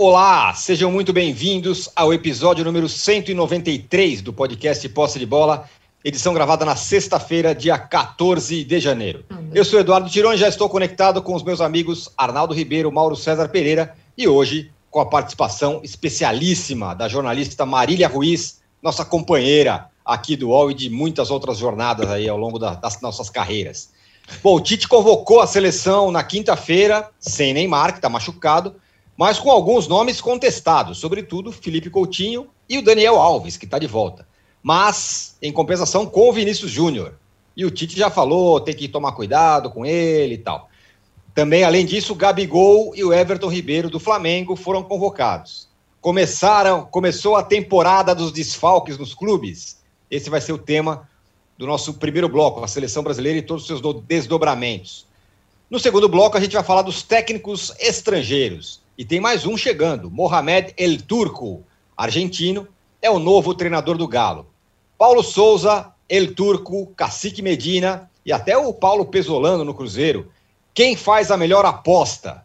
Olá, sejam muito bem-vindos ao episódio número 193 do podcast Posse de Bola, edição gravada na sexta-feira, dia 14 de janeiro. Eu sou Eduardo Tironi, já estou conectado com os meus amigos Arnaldo Ribeiro, Mauro César Pereira e hoje com a participação especialíssima da jornalista Marília Ruiz, nossa companheira aqui do UOL e de muitas outras jornadas aí ao longo da, das nossas carreiras. Bom, o Tite convocou a seleção na quinta-feira, sem Neymar, que está machucado, mas com alguns nomes contestados, sobretudo Felipe Coutinho e o Daniel Alves, que está de volta. Mas, em compensação, com o Vinícius Júnior. E o Tite já falou, tem que tomar cuidado com ele e tal. Também, além disso, Gabigol e o Everton Ribeiro do Flamengo foram convocados. Começaram, começou a temporada dos desfalques nos clubes. Esse vai ser o tema do nosso primeiro bloco, a seleção brasileira e todos os seus desdobramentos. No segundo bloco, a gente vai falar dos técnicos estrangeiros. E tem mais um chegando, Mohamed El Turco, argentino, é o novo treinador do Galo. Paulo Souza, El Turco, Cacique Medina e até o Paulo Pesolano no Cruzeiro. Quem faz a melhor aposta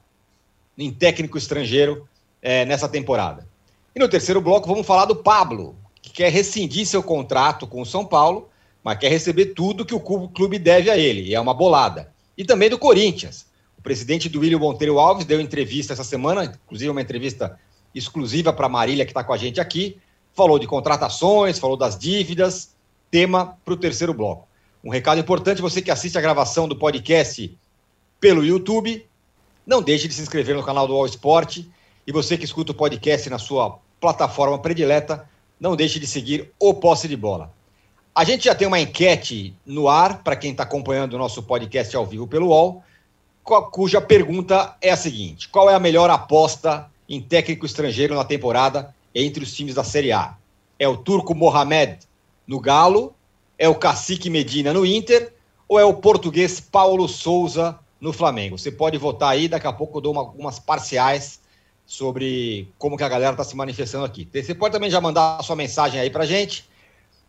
em técnico estrangeiro é, nessa temporada? E no terceiro bloco vamos falar do Pablo, que quer rescindir seu contrato com o São Paulo, mas quer receber tudo que o clube deve a ele, e é uma bolada. E também do Corinthians o presidente do William Monteiro Alves deu entrevista essa semana, inclusive uma entrevista exclusiva para a Marília, que está com a gente aqui. Falou de contratações, falou das dívidas, tema para o terceiro bloco. Um recado importante: você que assiste a gravação do podcast pelo YouTube, não deixe de se inscrever no canal do All Sport. E você que escuta o podcast na sua plataforma predileta, não deixe de seguir o Posse de Bola. A gente já tem uma enquete no ar para quem está acompanhando o nosso podcast ao vivo pelo UOL cuja pergunta é a seguinte: qual é a melhor aposta em técnico estrangeiro na temporada entre os times da Série A? É o turco Mohamed no Galo? É o Cacique Medina no Inter? Ou é o português Paulo Souza no Flamengo? Você pode votar aí, daqui a pouco eu dou uma, parciais sobre como que a galera está se manifestando aqui. Você pode também já mandar a sua mensagem aí para gente.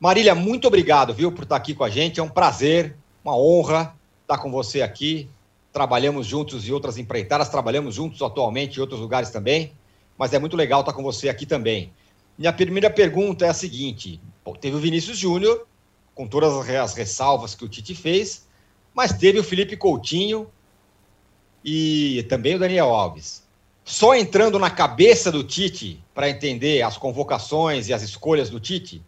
Marília, muito obrigado, viu, por estar aqui com a gente. É um prazer, uma honra estar com você aqui trabalhamos juntos em outras empreitadas, trabalhamos juntos atualmente em outros lugares também, mas é muito legal estar com você aqui também. Minha primeira pergunta é a seguinte: teve o Vinícius Júnior, com todas as ressalvas que o Tite fez, mas teve o Felipe Coutinho e também o Daniel Alves. Só entrando na cabeça do Tite para entender as convocações e as escolhas do Tite?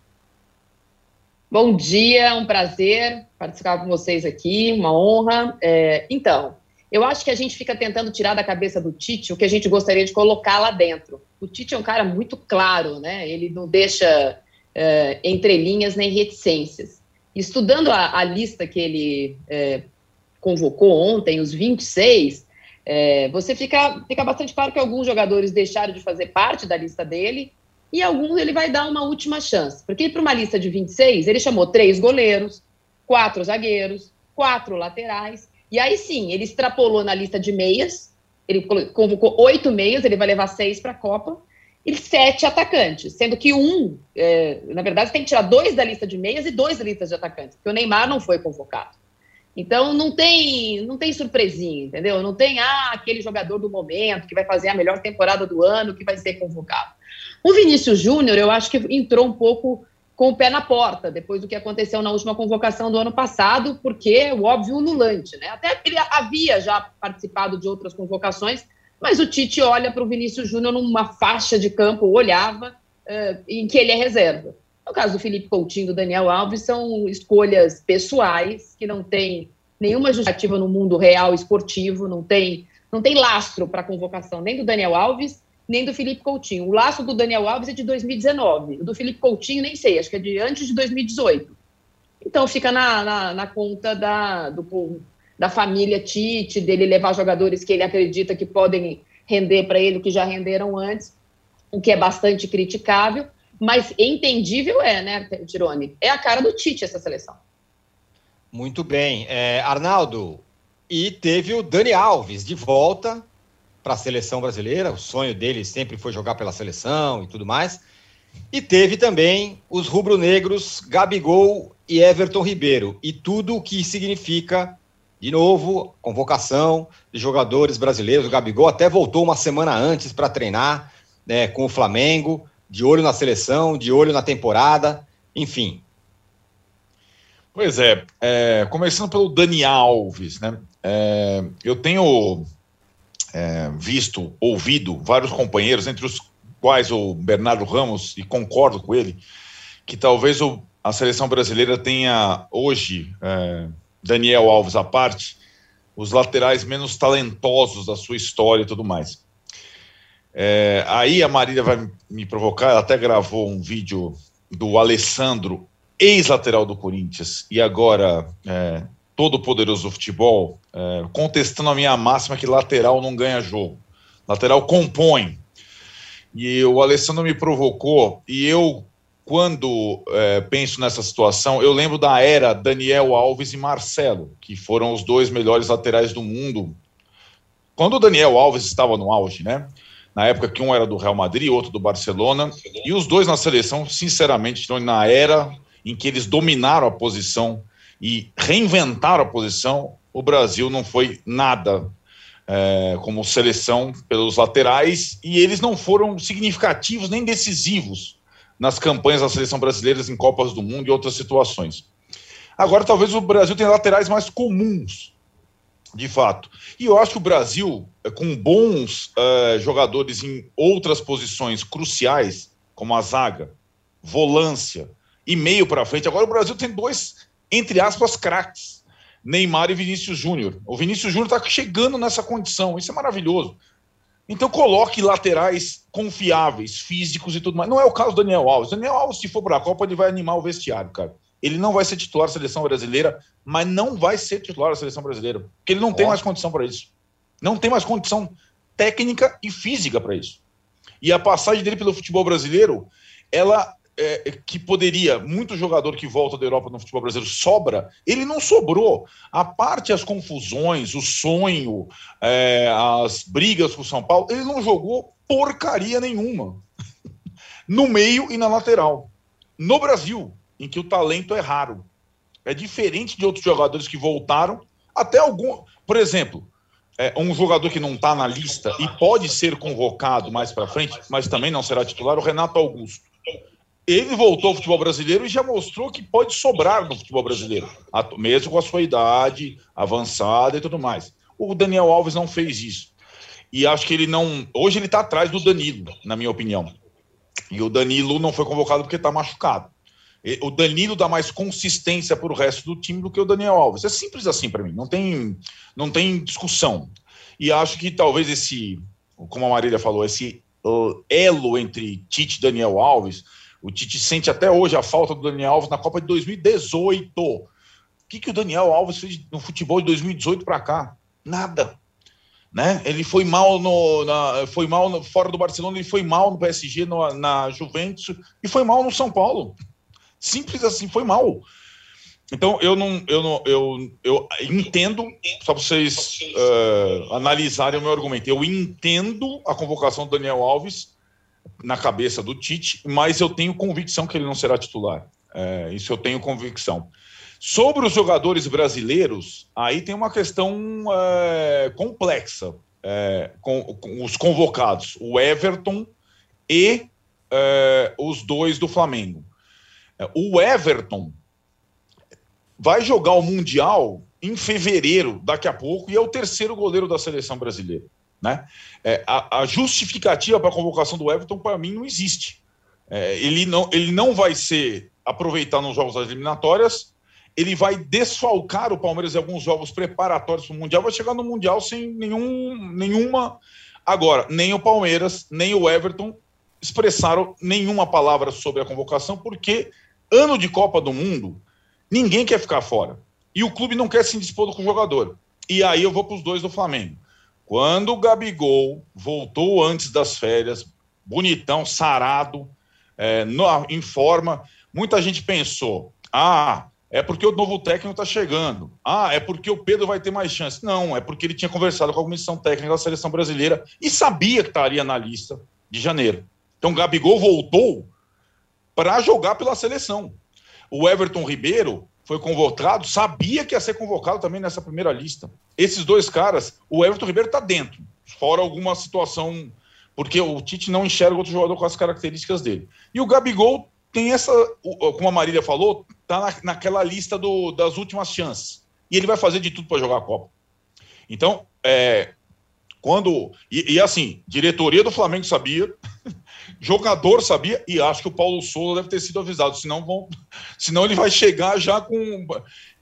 Bom dia, um prazer participar com vocês aqui, uma honra. É, então, eu acho que a gente fica tentando tirar da cabeça do Tite o que a gente gostaria de colocar lá dentro. O Tite é um cara muito claro, né? Ele não deixa é, entrelinhas nem reticências. Estudando a, a lista que ele é, convocou ontem, os 26, é, você fica, fica bastante claro que alguns jogadores deixaram de fazer parte da lista dele e alguns ele vai dar uma última chance. Porque para uma lista de 26, ele chamou três goleiros, quatro zagueiros, quatro laterais. E aí sim, ele extrapolou na lista de meias, ele convocou oito meias, ele vai levar seis para a Copa, e sete atacantes, sendo que um, é, na verdade, tem que tirar dois da lista de meias e dois da lista de atacantes, porque o Neymar não foi convocado. Então não tem, não tem surpresinha, entendeu? Não tem ah, aquele jogador do momento que vai fazer a melhor temporada do ano que vai ser convocado. O Vinícius Júnior, eu acho que entrou um pouco com o pé na porta, depois do que aconteceu na última convocação do ano passado, porque o óbvio ululante, né? Até ele havia já participado de outras convocações, mas o Tite olha para o Vinícius Júnior numa faixa de campo, olhava, uh, em que ele é reserva. No caso do Felipe Coutinho e do Daniel Alves, são escolhas pessoais, que não tem nenhuma justificativa no mundo real esportivo, não tem, não tem lastro para a convocação nem do Daniel Alves nem do Felipe Coutinho. O laço do Daniel Alves é de 2019. O do Felipe Coutinho, nem sei, acho que é de antes de 2018. Então fica na, na, na conta da, do, da família Tite, dele levar jogadores que ele acredita que podem render para ele o que já renderam antes, o que é bastante criticável, mas entendível é, né, Tirone? É a cara do Tite essa seleção. Muito bem. É, Arnaldo, e teve o Dani Alves de volta para a seleção brasileira. O sonho dele sempre foi jogar pela seleção e tudo mais. E teve também os rubro-negros Gabigol e Everton Ribeiro. E tudo o que significa, de novo, convocação de jogadores brasileiros. O Gabigol até voltou uma semana antes para treinar. né, com o Flamengo, de olho na seleção, de olho na temporada, enfim. Pois é, é começando pelo Dani Alves, né? É, eu tenho é, visto, ouvido vários companheiros, entre os quais o Bernardo Ramos, e concordo com ele, que talvez o, a seleção brasileira tenha hoje, é, Daniel Alves à parte, os laterais menos talentosos da sua história e tudo mais. É, aí a Marília vai me provocar, ela até gravou um vídeo do Alessandro, ex-lateral do Corinthians, e agora é, todo poderoso futebol, é, contestando a minha máxima que lateral não ganha jogo. Lateral compõe. E o Alessandro me provocou, e eu, quando é, penso nessa situação, eu lembro da era Daniel Alves e Marcelo, que foram os dois melhores laterais do mundo. Quando o Daniel Alves estava no auge, né? Na época que um era do Real Madrid, outro do Barcelona, e os dois na seleção, sinceramente, na era em que eles dominaram a posição e reinventaram a posição, o Brasil não foi nada é, como seleção pelos laterais e eles não foram significativos nem decisivos nas campanhas da seleção brasileira em Copas do Mundo e outras situações. Agora, talvez o Brasil tenha laterais mais comuns, de fato. E eu acho que o Brasil, é, com bons uh, jogadores em outras posições cruciais, como a zaga, volância e meio para frente. Agora o Brasil tem dois, entre aspas, craques Neymar e Vinícius Júnior. O Vinícius Júnior está chegando nessa condição, isso é maravilhoso. Então coloque laterais confiáveis, físicos e tudo mais. Não é o caso do Daniel Alves. Daniel Alves, se for para a Copa, ele vai animar o vestiário, cara. Ele não vai ser titular da seleção brasileira, mas não vai ser titular da seleção brasileira, porque ele não tem mais condição para isso. Não tem mais condição técnica e física para isso. E a passagem dele pelo futebol brasileiro, ela é, que poderia, muito jogador que volta da Europa no futebol brasileiro sobra, ele não sobrou. A parte as confusões, o sonho, é, as brigas com o São Paulo, ele não jogou porcaria nenhuma. no meio e na lateral. No Brasil, em que o talento é raro. É diferente de outros jogadores que voltaram, até algum. Por exemplo, é, um jogador que não está na lista e pode ser convocado mais para frente, mas também não será titular, o Renato Augusto ele voltou ao futebol brasileiro e já mostrou que pode sobrar no futebol brasileiro, mesmo com a sua idade avançada e tudo mais. O Daniel Alves não fez isso. E acho que ele não. Hoje ele está atrás do Danilo, na minha opinião. E o Danilo não foi convocado porque está machucado. O Danilo dá mais consistência para o resto do time do que o Daniel Alves. É simples assim para mim, não tem, não tem discussão. E acho que talvez esse, como a Marília falou, esse elo entre Tite e Daniel Alves o Tite sente até hoje a falta do Daniel Alves na Copa de 2018. O que, que o Daniel Alves fez no futebol de 2018 para cá? Nada. Né? Ele foi mal no, na, foi mal no, fora do Barcelona, ele foi mal no PSG, no, na Juventus e foi mal no São Paulo. Simples assim, foi mal. Então eu não, eu não, eu, eu entendo só para vocês uh, analisarem o meu argumento. Eu entendo a convocação do Daniel Alves na cabeça do Tite, mas eu tenho convicção que ele não será titular. É, isso eu tenho convicção. Sobre os jogadores brasileiros, aí tem uma questão é, complexa é, com, com, os convocados, o Everton e é, os dois do Flamengo. É, o Everton vai jogar o Mundial em fevereiro, daqui a pouco, e é o terceiro goleiro da seleção brasileira. Né? É, a, a, justificativa para a convocação do Everton, para mim, não existe. É, ele, não, ele não vai ser aproveitado nos jogos das eliminatórias, ele vai desfalcar o Palmeiras em alguns jogos preparatórios para o Mundial, vai chegar no Mundial sem nenhum, nenhuma. Agora, nem o Palmeiras, nem o Everton expressaram nenhuma palavra sobre a convocação, porque ano de Copa do Mundo, ninguém quer ficar fora. E o clube não quer se indispor com o jogador. E aí eu vou para os dois do Flamengo. Quando o Gabigol voltou antes das férias, bonitão, sarado, é, no, em forma, muita gente pensou: ah, é porque o novo técnico está chegando. Ah, é porque o Pedro vai ter mais chance. Não, é porque ele tinha conversado com a comissão técnica da seleção brasileira e sabia que estaria na lista de janeiro. Então, Gabigol voltou para jogar pela seleção. O Everton Ribeiro foi convocado, sabia que ia ser convocado também nessa primeira lista. Esses dois caras, o Everton Ribeiro está dentro, fora alguma situação porque o Tite não enxerga outro jogador com as características dele. E o Gabigol tem essa, como a Marília falou, tá na, naquela lista do, das últimas chances. E ele vai fazer de tudo para jogar a Copa. Então, é, quando. E, e, assim, diretoria do Flamengo sabia, jogador sabia, e acho que o Paulo Souza deve ter sido avisado, senão, vão, senão ele vai chegar já com.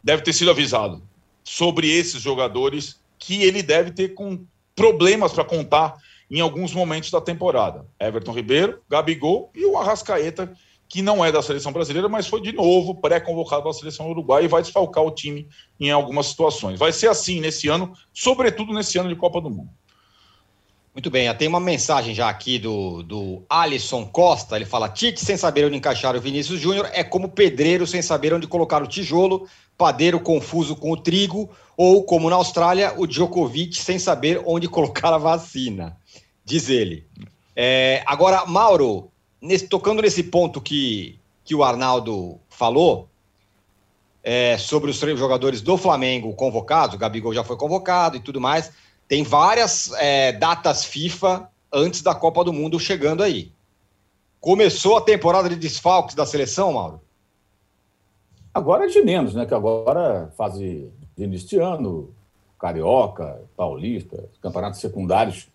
Deve ter sido avisado sobre esses jogadores que ele deve ter com problemas para contar em alguns momentos da temporada. Everton Ribeiro, Gabigol e o Arrascaeta, que não é da seleção brasileira, mas foi de novo pré-convocado a seleção uruguaia e vai desfalcar o time em algumas situações. Vai ser assim nesse ano, sobretudo nesse ano de Copa do Mundo. Muito bem, tem uma mensagem já aqui do, do Alisson Costa. Ele fala: Tite sem saber onde encaixar o Vinícius Júnior é como pedreiro sem saber onde colocar o tijolo, padeiro confuso com o trigo, ou como na Austrália, o Djokovic sem saber onde colocar a vacina. Diz ele. É, agora, Mauro, nesse, tocando nesse ponto que, que o Arnaldo falou, é, sobre os jogadores do Flamengo convocados, o Gabigol já foi convocado e tudo mais, tem várias é, datas FIFA antes da Copa do Mundo chegando aí. Começou a temporada de desfalques da seleção, Mauro? Agora é de menos, né? Que agora fase de início de ano, Carioca, Paulista, campeonatos secundários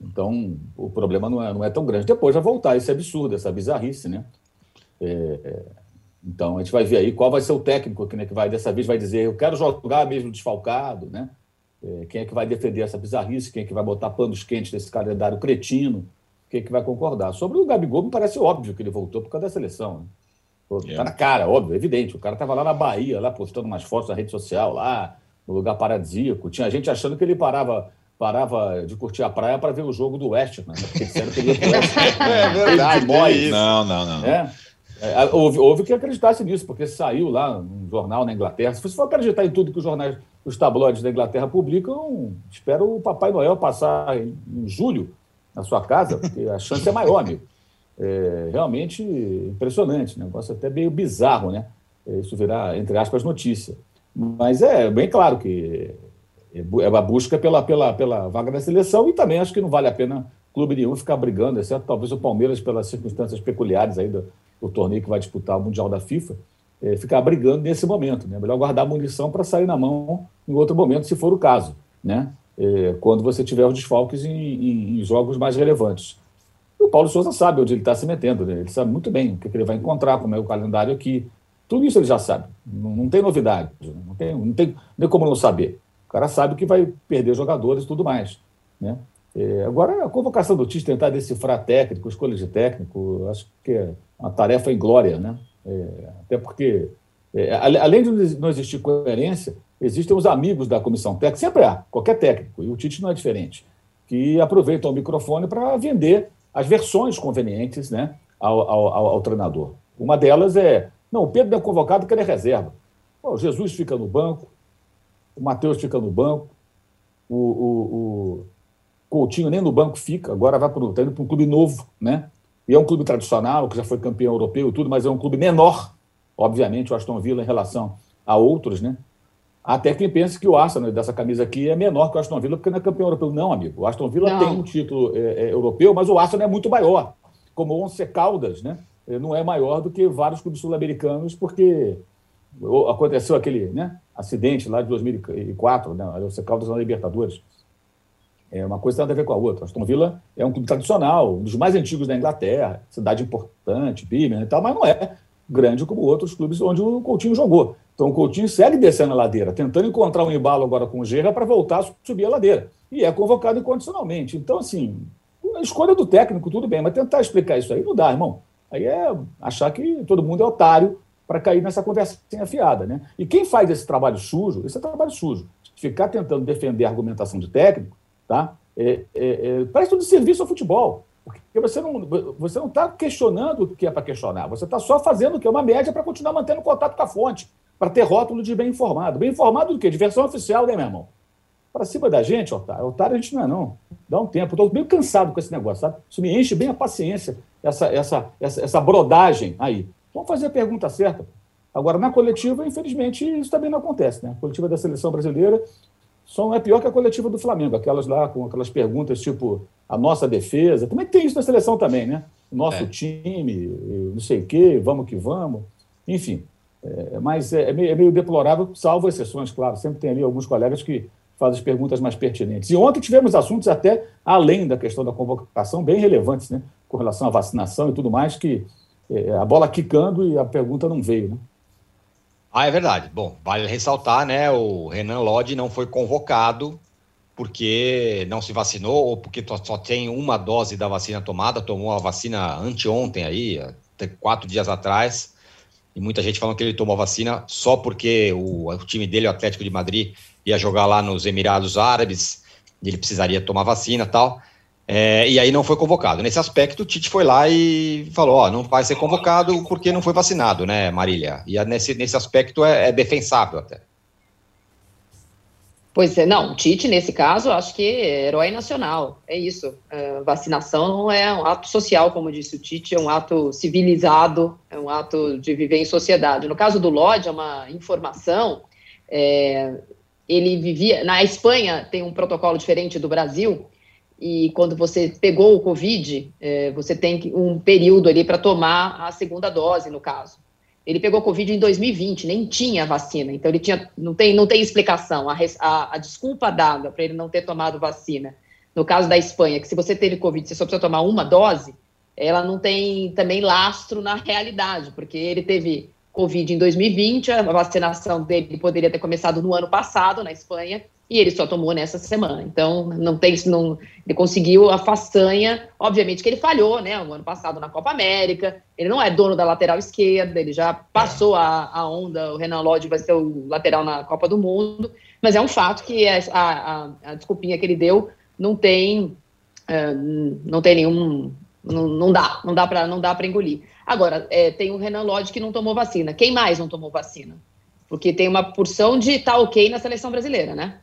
então, o problema não é, não é tão grande. Depois vai voltar esse absurdo, essa bizarrice, né? É, é, então, a gente vai ver aí qual vai ser o técnico que, né, que vai, dessa vez, vai dizer eu quero jogar mesmo desfalcado, né? É, quem é que vai defender essa bizarrice? Quem é que vai botar panos quentes nesse calendário cretino? Quem é que vai concordar? Sobre o Gabigol, me parece óbvio que ele voltou por causa da seleção. Né? Yeah. Tá na cara, óbvio, evidente. O cara estava lá na Bahia, lá postando umas fotos na rede social, lá no lugar paradisíaco. Tinha gente achando que ele parava parava de curtir a praia para ver o jogo do West, né? Porque disseram que ele ia West. É verdade. É não, não, não. É. É, houve, houve, que acreditasse nisso, porque saiu lá um jornal na Inglaterra. Se você for acreditar em tudo que os jornais, os tabloides da Inglaterra publicam, espero o Papai Noel passar em, em julho na sua casa, porque a chance é maior, amigo. É realmente impressionante, né? negócio até meio bizarro, né? Isso virar, entre aspas, notícia. Mas é bem claro que é a busca pela, pela, pela vaga da seleção e também acho que não vale a pena clube nenhum ficar brigando, exceto talvez o Palmeiras, pelas circunstâncias peculiares aí do, do torneio que vai disputar o Mundial da FIFA, é, ficar brigando nesse momento. Né? Melhor guardar munição para sair na mão em outro momento, se for o caso, né? É, quando você tiver os desfalques em, em, em, jogos mais relevantes. o Paulo Souza sabe onde ele está se metendo, né? ele sabe muito bem o que, que, ele vai encontrar, como é o calendário aqui. Tudo isso ele já sabe, não, não tem novidade, não tem, não tem nem como não saber cara sabe que vai perder jogadores e tudo mais. Né? É, agora, a convocação do Tite tentar decifrar técnico, escolha de técnico, acho que é uma tarefa em glória, né? É, até porque, é, além de não existir coerência, existem os amigos da comissão técnica, sempre há, qualquer técnico, e o Tite não é diferente, que aproveitam o microfone para vender as versões convenientes né, ao, ao, ao, treinador. Uma delas é: não, o Pedro é convocado porque ele é reserva. Pô, Jesus fica no banco, o Matheus fica no banco, o, o, o, Coutinho nem no banco fica, agora vai para tá para um clube novo, né? E é um clube tradicional, que já foi campeão europeu e tudo, mas é um clube menor, obviamente, o Aston Villa em relação a outros, né? Até quem pensa que o Arsenal dessa camisa aqui é menor que o Aston Villa porque não é campeão europeu. Não, amigo. O Aston Villa não. tem um título é, é, europeu, mas o Arsenal é muito maior. Como o Once Caldas, né? Não é maior do que vários clubes sul-americanos, porque aconteceu aquele né, acidente lá de 2004, né, o Caldas na Libertadores. É uma coisa tem nada a ver com a outra. Aston Villa é um clube tradicional, um dos mais antigos da Inglaterra, cidade importante, Birmingham e tal, mas não é grande como outros clubes onde o Coutinho jogou. Então o Coutinho segue descendo a ladeira, tentando encontrar um embalo agora com o Gerra para voltar a subir a ladeira. E é convocado incondicionalmente. Então, assim, a escolha do técnico, tudo bem, mas tentar explicar isso aí não dá, irmão. Aí é achar que todo mundo é otário para cair nessa conversinha fiada. Né? E quem faz esse trabalho sujo, esse é trabalho sujo, ficar tentando defender a argumentação de técnico, tá? É, é, é, parece serviço ao futebol. Porque você não você não está questionando o que é para questionar, você está só fazendo o que é uma média para continuar mantendo contato com a fonte, para ter rótulo de bem informado. Bem informado do quê? De versão oficial, né, meu irmão? Para cima da gente, otário. Otário a gente não é, não. Dá um tempo. Estou meio cansado com esse negócio, sabe? Isso me enche bem a paciência, essa, essa, essa, essa brodagem aí. Vamos fazer a pergunta certa. Agora, na coletiva, infelizmente, isso também não acontece. Né? A coletiva da seleção brasileira, só não é pior que a coletiva do Flamengo, aquelas lá com aquelas perguntas tipo a nossa defesa. Também tem isso na seleção também, né? Nosso é. time, não sei o quê, vamos que vamos. Enfim, é, mas é, é, meio, é meio deplorável, salvo exceções, claro. Sempre tem ali alguns colegas que fazem as perguntas mais pertinentes. E ontem tivemos assuntos até além da questão da convocação, bem relevantes, né? Com relação à vacinação e tudo mais, que é, a bola quicando e a pergunta não veio, né? Ah, é verdade. Bom, vale ressaltar, né? O Renan Lodge não foi convocado porque não se vacinou ou porque só tem uma dose da vacina tomada, tomou a vacina anteontem aí, quatro dias atrás, e muita gente falando que ele tomou a vacina só porque o, o time dele, o Atlético de Madrid, ia jogar lá nos Emirados Árabes, e ele precisaria tomar vacina tal. É, e aí não foi convocado. Nesse aspecto, o Tite foi lá e falou: ó, não vai ser convocado porque não foi vacinado, né, Marília? E nesse, nesse aspecto é, é defensável até. Pois é, não, Tite, nesse caso, acho que é herói nacional, é isso. É, vacinação não é um ato social, como disse o Tite, é um ato civilizado, é um ato de viver em sociedade. No caso do Lodge, é uma informação, é, ele vivia, na Espanha tem um protocolo diferente do Brasil, e quando você pegou o Covid, é, você tem um período ali para tomar a segunda dose, no caso. Ele pegou Covid em 2020, nem tinha vacina, então ele tinha, não tem, não tem explicação. A, a, a desculpa dada para ele não ter tomado vacina, no caso da Espanha, que se você teve Covid, você só precisa tomar uma dose, ela não tem também lastro na realidade, porque ele teve Covid em 2020, a vacinação dele poderia ter começado no ano passado na Espanha, e ele só tomou nessa semana. Então, não tem, não, ele conseguiu a façanha, obviamente que ele falhou, né, o ano passado na Copa América, ele não é dono da lateral esquerda, ele já passou a, a onda, o Renan Lodge vai ser o lateral na Copa do Mundo, mas é um fato que a, a, a desculpinha que ele deu não tem, uh, não tem nenhum, não, não dá, não dá para não dá para engolir. Agora, é, tem o Renan Lodge que não tomou vacina. Quem mais não tomou vacina? Porque tem uma porção de tá ok na seleção brasileira, né?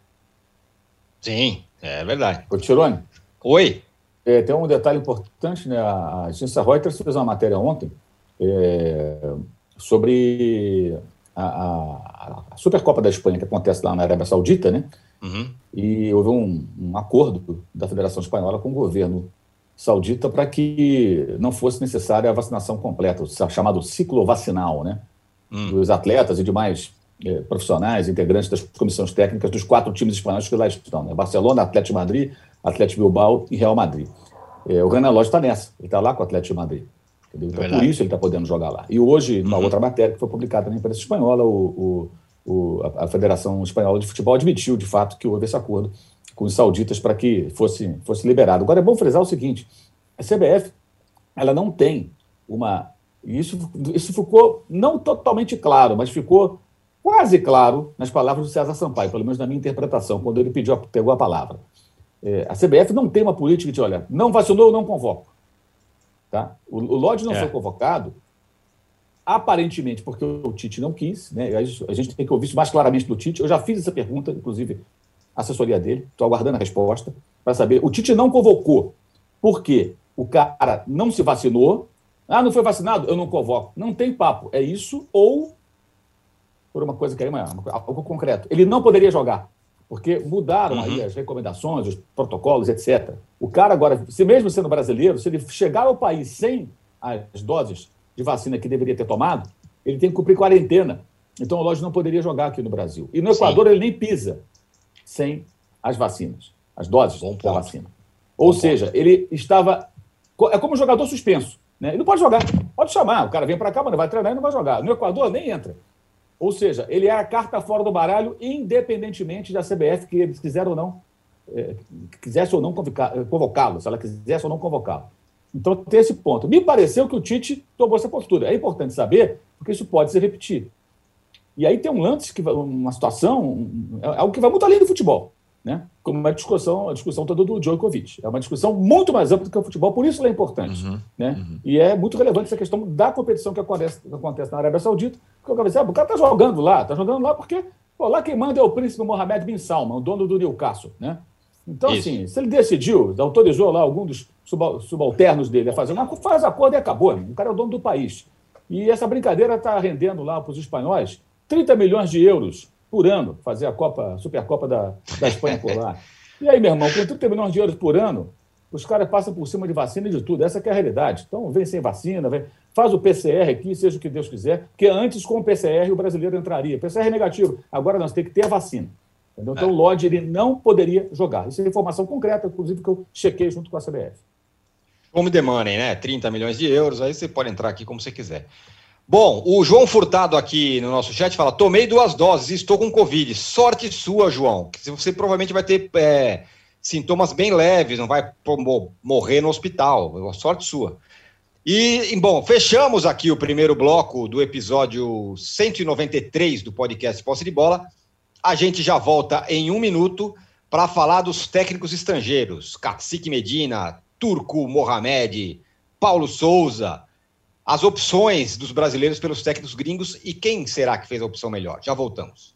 Sim, é verdade. Ô, Tirone. Oi. É, tem um detalhe importante, né? A agência Reuters fez uma matéria ontem é, sobre a, a, a, Supercopa da Espanha, que acontece lá na Arábia Saudita, né? Uhum. E houve um, um, acordo da Federação Espanhola com o governo saudita para que não fosse necessária a vacinação completa, o chamado ciclo vacinal, né? Uhum. Dos atletas e demais profissionais, integrantes das comissões técnicas dos quatro times espanhóis que lá estão: né? Barcelona, Atlético Madrid, Atlético Bilbao e Real Madrid. Eh, o Renan Lodge está nessa, ele está lá com o Atlético Madrid. Então, por isso ele está podendo jogar lá. E hoje, numa uhum. outra matéria que foi publicada na imprensa espanhola, o, o, o, a Federação Espanhola de Futebol admitiu, de fato, que houve esse acordo com os sauditas para que fosse, fosse liberado. Agora, é bom frisar o seguinte: a CBF ela não tem uma. Isso, isso ficou não totalmente claro, mas ficou quase claro nas palavras do César Sampaio, pelo menos na minha interpretação, quando ele pediu, pegou a palavra. É, a CBF não tem uma política de, olha, não vacinou, não convoco. Tá? O, o Lodge não é. foi convocado, aparentemente porque o Tite não quis, né? a gente tem que ouvir isso mais claramente do Tite. Eu já fiz essa pergunta, inclusive, à assessoria dele, estou aguardando a resposta, para saber. O Tite não convocou porque o cara não se vacinou. Ah, não foi vacinado? Eu não convoco. Não tem papo. É isso ou coisa que é algo concreto. Ele não poderia jogar, porque mudaram uhum. aí as recomendações, os protocolos, etc. O cara agora, se mesmo sendo brasileiro, se ele chegar ao país sem as doses de vacina que deveria ter tomado, ele tem que cumprir quarentena. Então o Lodge não poderia jogar aqui no Brasil. E no Equador Sim. ele nem pisa sem as vacinas, as doses Bom da vacina. Ou Bom seja, ponto. ele estava. É como um jogador suspenso. Né? Ele não pode jogar. Pode chamar. O cara vem para cá, mas não vai treinar e não vai jogar. No Equador nem entra. Ou seja, ele é a carta fora do baralho, independentemente da CBF que eles quiseram ou não, é, quisesse ou não convocá-lo, se ela quisesse ou não convocá-lo. Então tem esse ponto. Me pareceu que o Tite tomou essa postura. É importante saber, porque isso pode se repetir. E aí tem um lance, que, uma situação, é algo que vai muito além do futebol né? como uma discussão, a discussão toda do Djokovic. É uma discussão muito mais ampla do que o futebol, por isso ela é importante. Uhum, né? Uhum. E é muito relevante essa questão da competição que acontece, que acontece na Arábia Saudita, porque o cara, ah, o cara está jogando lá, está jogando lá porque pô, lá quem manda é o príncipe Mohammed bin Salman, o dono do Newcastle. Né? Então, isso. assim, se ele decidiu, autorizou lá algum dos subalternos dele a fazer uma faz acordo e acabou. Né? O cara é o dono do país. E essa brincadeira está rendendo lá para os espanhóis 30 milhões de euros por ano, fazer a Copa, Supercopa da, da Espanha por lá. E aí, meu irmão, com 30 milhões de euros por ano, os caras passam por cima de vacina e de tudo. Essa é a realidade. Então, vem sem vacina, vem, faz o PCR aqui, seja o que Deus quiser, porque antes, com o PCR, o brasileiro entraria. PCR é negativo. Agora nós temos que ter a vacina. Entendeu? Então, o Lodge ele não poderia jogar. Isso é informação concreta, inclusive, que eu chequei junto com a CBF. Como the money, né? 30 milhões de euros, aí você pode entrar aqui como você quiser. Bom, o João Furtado aqui no nosso chat fala: tomei duas doses e estou com Covid. Sorte sua, João. Você provavelmente vai ter é, sintomas bem leves, não vai morrer no hospital. Sorte sua. E, bom, fechamos aqui o primeiro bloco do episódio 193 do podcast Posse de Bola. A gente já volta em um minuto para falar dos técnicos estrangeiros: Cacique Medina, Turco Mohamed, Paulo Souza, as opções dos brasileiros pelos técnicos gringos e quem será que fez a opção melhor. Já voltamos.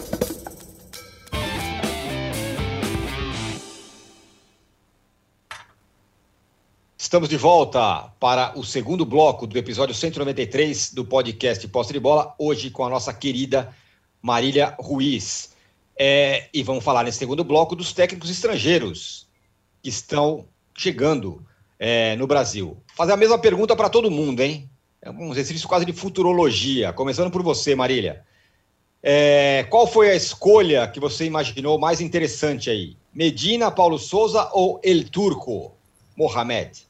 Estamos de volta para o segundo bloco do episódio 193 do podcast Posse de Bola, hoje com a nossa querida Marília Ruiz. É, e vamos falar nesse segundo bloco dos técnicos estrangeiros que estão chegando é, no Brasil. Fazer a mesma pergunta para todo mundo, hein? É um exercício quase de futurologia. Começando por você, Marília. É, qual foi a escolha que você imaginou mais interessante aí? Medina, Paulo Souza ou El Turco, Mohamed?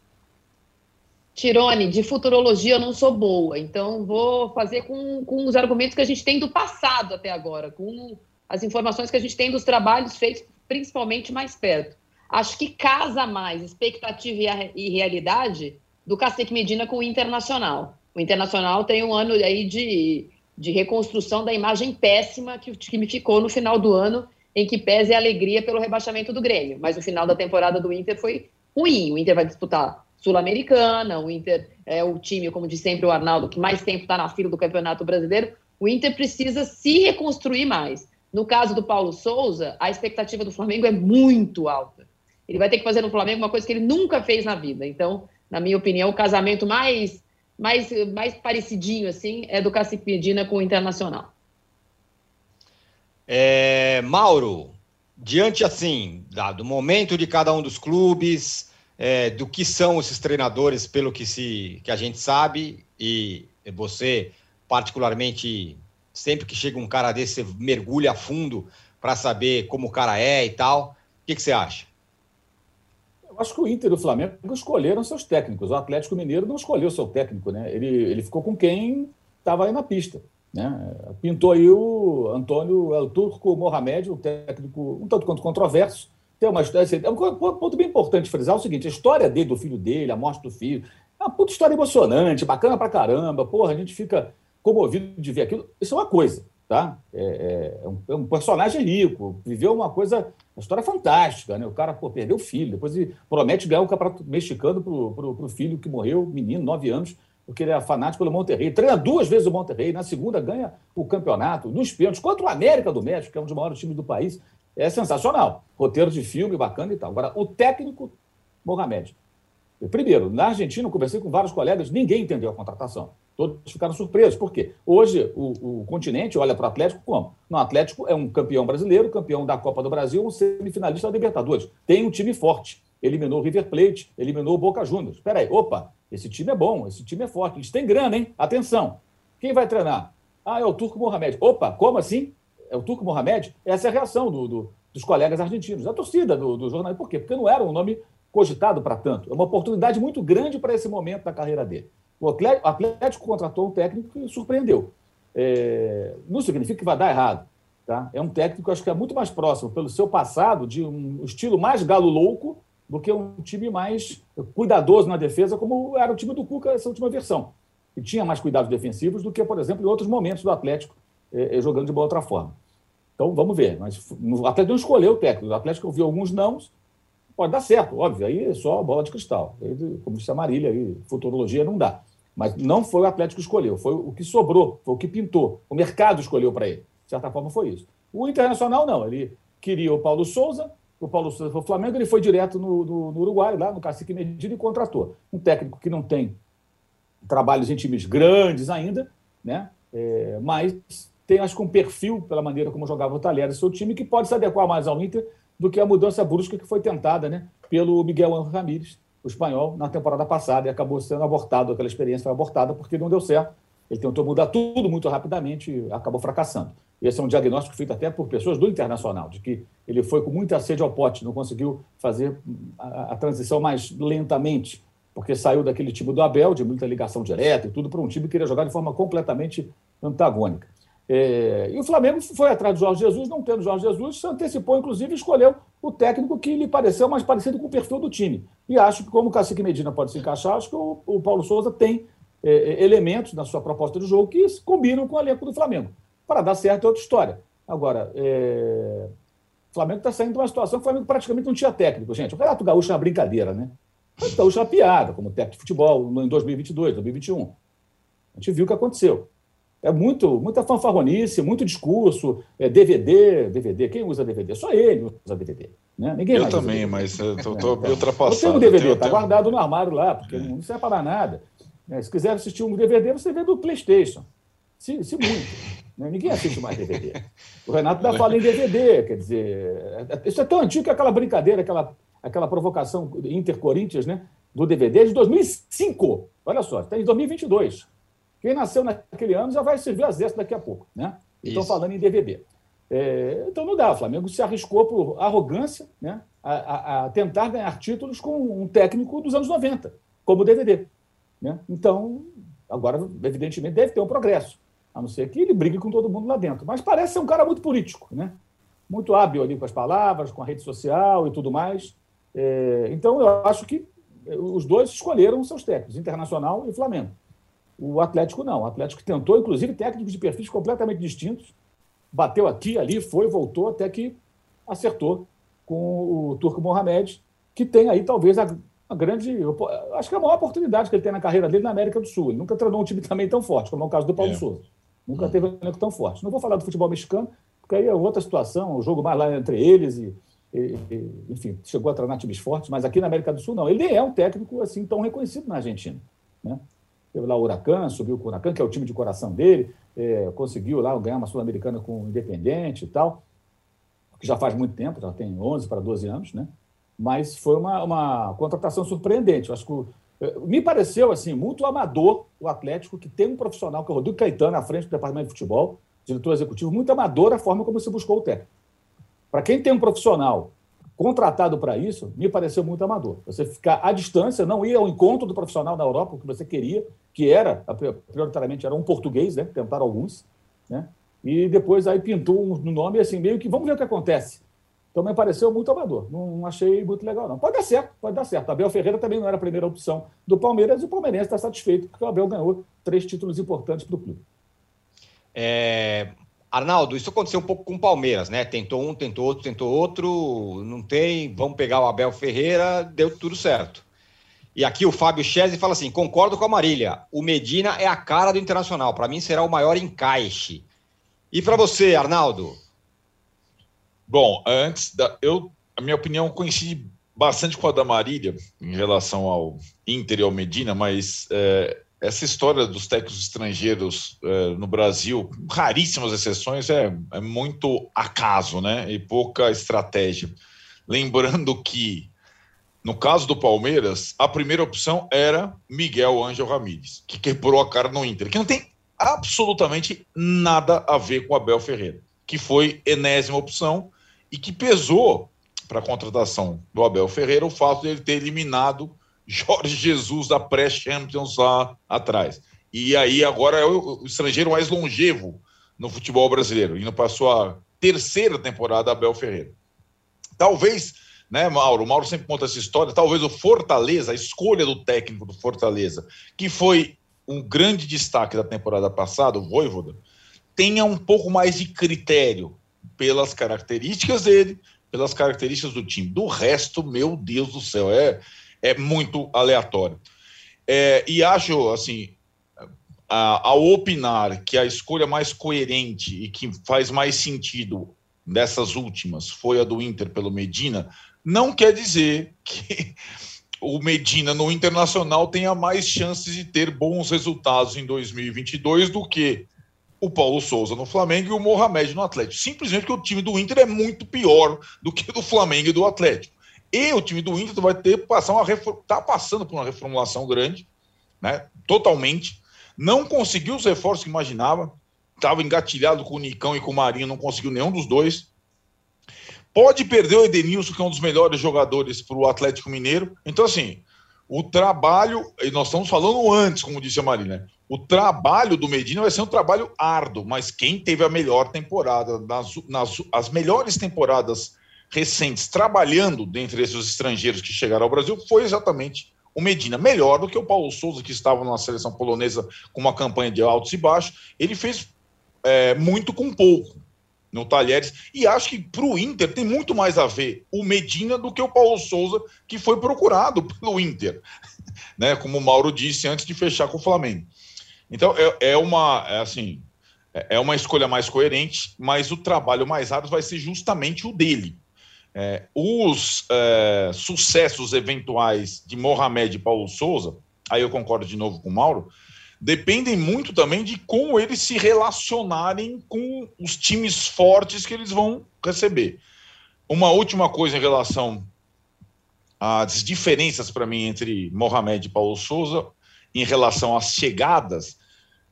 Tirone, de futurologia eu não sou boa, então vou fazer com, com os argumentos que a gente tem do passado até agora, com as informações que a gente tem dos trabalhos feitos, principalmente mais perto. Acho que casa mais expectativa e, realidade do Cacique Medina com o Internacional. O Internacional tem um ano aí de, de reconstrução da imagem péssima que o time ficou no final do ano, em que pese a alegria pelo rebaixamento do Grêmio. Mas o final da temporada do Inter foi ruim. O Inter vai disputar Sul-Americana, o Inter é o time, como diz sempre o Arnaldo, que mais tempo está na fila do Campeonato Brasileiro. O Inter precisa se reconstruir mais. No caso do Paulo Souza, a expectativa do Flamengo é muito alta. Ele vai ter que fazer no Flamengo uma coisa que ele nunca fez na vida. Então, na minha opinião, o casamento mais mais, mais parecidinho assim é do Cacique Medina com o Internacional. É, Mauro, diante assim do momento de cada um dos clubes, é, do que são esses treinadores, pelo que, se, que a gente sabe, e você, particularmente, sempre que chega um cara desse, você mergulha a fundo para saber como o cara é e tal. O que, que você acha? Eu acho que o Inter e o Flamengo escolheram seus técnicos. O Atlético Mineiro não escolheu seu técnico, né? Ele, ele ficou com quem estava aí na pista. Né? Pintou aí o Antônio El Turco Mohamed, um técnico um tanto quanto controverso, tem uma história. É um ponto bem importante frisar é o seguinte: a história dele, do filho dele, a morte do filho, é uma puta história emocionante, bacana pra caramba. Porra, a gente fica comovido de ver aquilo. Isso é uma coisa, tá? É, é, é, um, é um, personagem rico, viveu uma coisa, uma história fantástica, né? O cara, pô, perdeu o filho, depois ele promete ganhar o campeonato mexicano pro, pro, pro filho que morreu, menino, nove anos, porque ele era fanático pelo Monterrey. Treina duas vezes o Monterrey, na segunda ganha o campeonato, nos pênaltis, contra o América do México, que é um dos maiores times do país é sensacional. Roteiro de filme bacana e tal. Agora, o técnico, Mohamed. Primeiro, na Argentina, eu conversei com vários colegas, ninguém entendeu a contratação. Todos ficaram surpresos. Por quê? Hoje, o, o continente olha para o Atlético como? No Atlético é um campeão brasileiro, campeão da Copa do Brasil, um semifinalista da Libertadores. Tem um time forte. Eliminou o River Plate, eliminou o Boca Juniors. Espera aí, opa, esse time é bom, esse time é forte. Eles têm grana, hein? Atenção. Quem vai treinar? Ah, é o Turco Mohamed. Opa, como assim? É o Turco Mohamed, essa é a reação do, do, dos colegas argentinos, a torcida do, do jornal. Por quê? Porque não era um nome cogitado para tanto. É uma oportunidade muito grande para esse momento da carreira dele. O Atlético contratou um técnico que surpreendeu. É, não significa que vai dar errado. Tá? É um técnico, acho que é muito mais próximo, pelo seu passado, de um estilo mais galo louco do que um time mais cuidadoso na defesa, como era o time do Cuca essa última versão. Que tinha mais cuidados defensivos do que, por exemplo, em outros momentos do Atlético, é jogando de uma outra forma. Então, vamos ver. Mas o Atlético não escolheu o técnico. O Atlético viu alguns nãos, pode dar certo, óbvio. Aí é só bola de cristal. Aí, como disse a Marília, aí, futurologia não dá. Mas não foi o Atlético que escolheu, foi o que sobrou, foi o que pintou. O mercado escolheu para ele. De certa forma, foi isso. O Internacional, não. Ele queria o Paulo Souza, o Paulo Souza foi o Flamengo, ele foi direto no, no, no Uruguai, lá no Cacique Medina, e contratou. Um técnico que não tem trabalhos em times grandes ainda, né? É, mas tem, acho que, um perfil, pela maneira como jogava o Talheres, seu time, que pode se adequar mais ao Inter do que a mudança brusca que foi tentada né, pelo Miguel Ramírez, o espanhol, na temporada passada, e acabou sendo abortado, aquela experiência foi abortada porque não deu certo. Ele tentou mudar tudo muito rapidamente e acabou fracassando. Esse é um diagnóstico feito até por pessoas do Internacional, de que ele foi com muita sede ao pote, não conseguiu fazer a, a transição mais lentamente, porque saiu daquele time do Abel, de muita ligação direta e tudo, para um time que queria jogar de forma completamente antagônica. É, e o Flamengo foi atrás do Jorge Jesus, não tendo Jorge Jesus, se antecipou, inclusive, escolheu o técnico que lhe pareceu mais parecido com o perfil do time. E acho que, como o Cacique Medina pode se encaixar, acho que o, o Paulo Souza tem é, é elementos na sua proposta de jogo que combinam com o elenco do Flamengo. Para dar certo é outra história. Agora, é... o Flamengo está saindo de uma situação que o Flamengo praticamente não tinha técnico, gente. O Renato Gaúcho é uma brincadeira, né? O Renato Gaúcho é uma piada, como técnico de futebol em 2022, 2021. A gente viu o que aconteceu. É muito, muita fanfarronice, muito discurso, é DVD, DVD. Quem usa DVD? Só ele usa DVD. Né? Ninguém eu também, mas eu estou é, ultrapassado. Eu tenho um DVD, está guardado no armário lá, porque é. não serve para nada. É, se quiser assistir um DVD, você vê do PlayStation. Se, se muito. Né? Ninguém assiste mais DVD. O Renato ainda fala em DVD, quer dizer. Isso é tão antigo que aquela brincadeira, aquela, aquela provocação Inter-Corinthians, né? Do DVD é de 2005. Olha só, está em 2022. Quem nasceu naquele ano já vai servir o exército daqui a pouco, né? Estão falando em DVD. É, então não dá, o Flamengo se arriscou por arrogância né, a, a, a, tentar ganhar títulos com um técnico dos anos 90, como o DVD. Né? Então, agora, evidentemente, deve ter um progresso, a não ser que ele brigue com todo mundo lá dentro. Mas parece ser um cara muito político, né? muito hábil ali com as palavras, com a rede social e tudo mais. É, então, eu acho que os dois escolheram seus técnicos, Internacional e Flamengo. O Atlético não. O Atlético tentou, inclusive, técnicos de perfis completamente distintos. Bateu aqui, ali, foi, voltou, até que acertou com o Turco Mohamed, que tem aí talvez a, a grande. Acho que é a maior oportunidade que ele tem na carreira dele na América do Sul. Ele nunca treinou um time também tão forte, como é o caso do Paulo é. Souza. Nunca teve um elenco tão forte. Não vou falar do futebol mexicano, porque aí é outra situação, o jogo mais lá entre eles e, e, e, enfim, chegou a treinar times fortes, mas aqui na América do Sul não. Ele nem é um técnico assim tão reconhecido na Argentina. Né? Teve lá o Huracan, subiu com o Huracan, que é o time de coração dele, é, conseguiu lá ganhar uma Sul-Americana com o Independente e tal, que já faz muito tempo, já tem 11 para 12 anos, né? Mas foi uma, uma contratação surpreendente. Eu acho que é, me pareceu assim muito amador o Atlético, que tem um profissional, que é o Rodrigo Caetano, à frente do departamento de futebol, diretor executivo, muito amador a forma como se buscou o técnico. Para quem tem um profissional contratado para isso, me pareceu muito amador. Você ficar à distância, não ir ao encontro do profissional na Europa, o que você queria, que era, prioritariamente, era um português, né? Tentaram alguns, né? E depois aí pintou um nome assim, meio que vamos ver o que acontece. Então me pareceu muito amador. Não achei muito legal, não. Pode dar certo, pode dar certo. Abel Ferreira também não era a primeira opção do Palmeiras e o Palmeirense está satisfeito porque o Abel ganhou três títulos importantes para o clube. É, Arnaldo, isso aconteceu um pouco com o Palmeiras, né? Tentou um, tentou outro, tentou outro, não tem, vamos pegar o Abel Ferreira, deu tudo certo. E aqui o Fábio Chese fala assim: concordo com a Marília, o Medina é a cara do Internacional, para mim será o maior encaixe. E para você, Arnaldo? Bom, antes da. Eu, a minha opinião coincide bastante com a da Marília em relação ao Inter e ao Medina, mas é, essa história dos técnicos estrangeiros é, no Brasil, raríssimas exceções, é, é muito acaso, né? E pouca estratégia. Lembrando que, no caso do Palmeiras, a primeira opção era Miguel Ângelo Ramírez, que quebrou a cara no Inter, que não tem absolutamente nada a ver com Abel Ferreira, que foi enésima opção e que pesou para a contratação do Abel Ferreira o fato de ele ter eliminado Jorge Jesus da pré-Champions lá atrás. E aí agora é o, estrangeiro mais longevo no futebol brasileiro, indo para a sua terceira temporada Abel Ferreira. Talvez, né, Mauro? O Mauro sempre conta essa história. Talvez o Fortaleza, a escolha do técnico do Fortaleza, que foi um grande destaque da temporada passada, o Voivoda, tenha um pouco mais de critério pelas características dele, pelas características do time. Do resto, meu Deus do céu, é, é muito aleatório. É, e acho, assim, ao opinar que a escolha mais coerente e que faz mais sentido dessas últimas foi a do Inter pelo Medina, não quer dizer que o Medina no Internacional tenha mais chances de ter bons resultados em 2022 do que o Paulo Souza no Flamengo e o Mohamed no Atlético. Simplesmente porque o time do Inter é muito pior do que o do Flamengo e do Atlético. E o time do Inter vai ter passar uma tá passando por uma reformulação grande, né? Totalmente. Não conseguiu os reforços que imaginava. Estava engatilhado com o Nicão e com o Marinho, não conseguiu nenhum dos dois. Pode perder o Edenilson, que é um dos melhores jogadores para o Atlético Mineiro. Então, assim, o trabalho, e nós estamos falando antes, como disse a Marina, o trabalho do Medina vai ser um trabalho árduo, mas quem teve a melhor temporada, nas, nas as melhores temporadas recentes, trabalhando dentre esses estrangeiros que chegaram ao Brasil, foi exatamente o Medina. Melhor do que o Paulo Souza, que estava na seleção polonesa com uma campanha de altos e baixos. Ele fez é, muito com pouco no Talheres. E acho que para o Inter tem muito mais a ver o Medina do que o Paulo Souza, que foi procurado pelo Inter, né? Como o Mauro disse antes de fechar com o Flamengo. Então é, é uma é assim é uma escolha mais coerente, mas o trabalho mais árduo vai ser justamente o dele. É, os é, sucessos eventuais de Mohamed e Paulo Souza, aí eu concordo de novo com o Mauro, dependem muito também de como eles se relacionarem com os times fortes que eles vão receber. Uma última coisa em relação às diferenças para mim entre Mohamed e Paulo Souza em relação às chegadas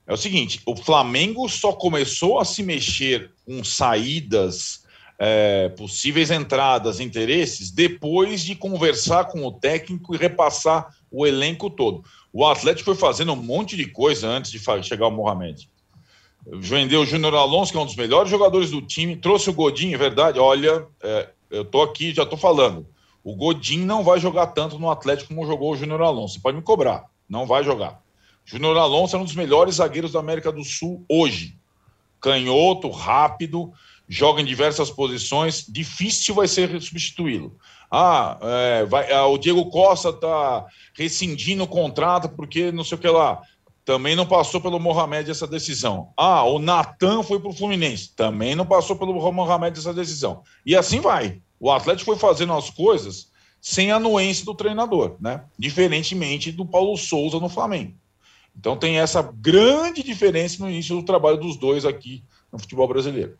é o seguinte: o Flamengo só começou a se mexer com saídas, é, possíveis entradas, interesses, depois de conversar com o técnico e repassar o elenco todo. O Atlético foi fazendo um monte de coisa antes de chegar o Mohamed. Vendeu o Júnior Alonso, que é um dos melhores jogadores do time, trouxe o Godinho, é verdade. Olha, é, eu tô aqui, já tô falando. O Godinho não vai jogar tanto no Atlético como jogou o Júnior Alonso. Você pode me cobrar, não vai jogar. Júnior Alonso é um dos melhores zagueiros da América do Sul hoje. Canhoto, rápido, joga em diversas posições, difícil vai ser substituí-lo. Ah, é, vai, ah, o Diego Costa está rescindindo o contrato porque não sei o que lá. Também não passou pelo Mohamed essa decisão. Ah, o Natan foi para o Fluminense. Também não passou pelo Mohamed essa decisão. E assim vai. O Atlético foi fazendo as coisas sem anuência do treinador, né? Diferentemente do Paulo Souza no Flamengo. Então tem essa grande diferença no início do trabalho dos dois aqui no futebol brasileiro.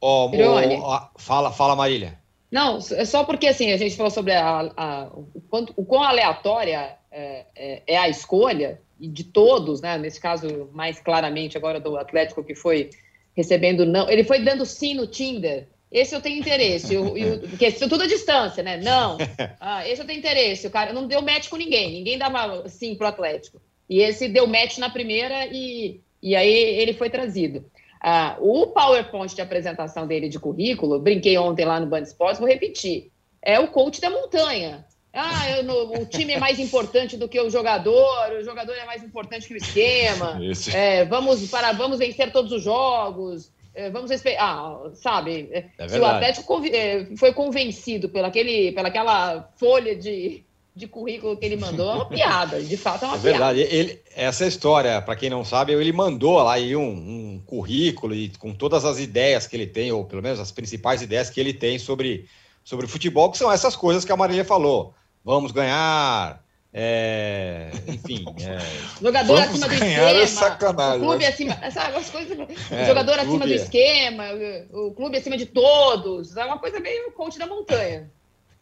Oh, oh, fala, fala, Marília. Não, é só porque assim, a gente falou sobre a, a, o, quanto, o quão aleatória é, é, é, a escolha, de todos, né? Nesse caso, mais claramente agora do Atlético, que foi recebendo não. Ele foi dando sim no Tinder. Esse eu tenho interesse. o, o, porque é tudo à distância, né? Não. Ah, esse eu tenho interesse. O cara não deu match com ninguém. Ninguém dava sim pro Atlético. E esse deu match na primeira e, e aí ele foi trazido. Ah, o PowerPoint de apresentação dele de currículo, brinquei ontem lá no Band Esportes, vou repetir. É o coach da montanha. Ah, eu, no, o time é mais importante do que o jogador, o jogador é mais importante que o esquema. É, vamos, para, vamos vencer todos os jogos. É, vamos respeitar. Ah, sabe? É se o Atlético é, foi convencido pela, aquele, pela aquela folha de, de currículo que ele mandou é uma piada, de fato é uma é verdade. piada. Ele, essa história, para quem não sabe, ele mandou lá aí um, um, currículo e com todas as ideias que ele tem, ou pelo menos as principais ideias que ele tem sobre, sobre futebol, que são essas coisas que a Marília falou. Vamos ganhar, é, enfim. É, jogador acima do esquema. É sacanagem, o clube mas... acima. Essas coisas, é, jogador acima do esquema, o, o, clube acima de todos. É uma coisa meio coach da montanha.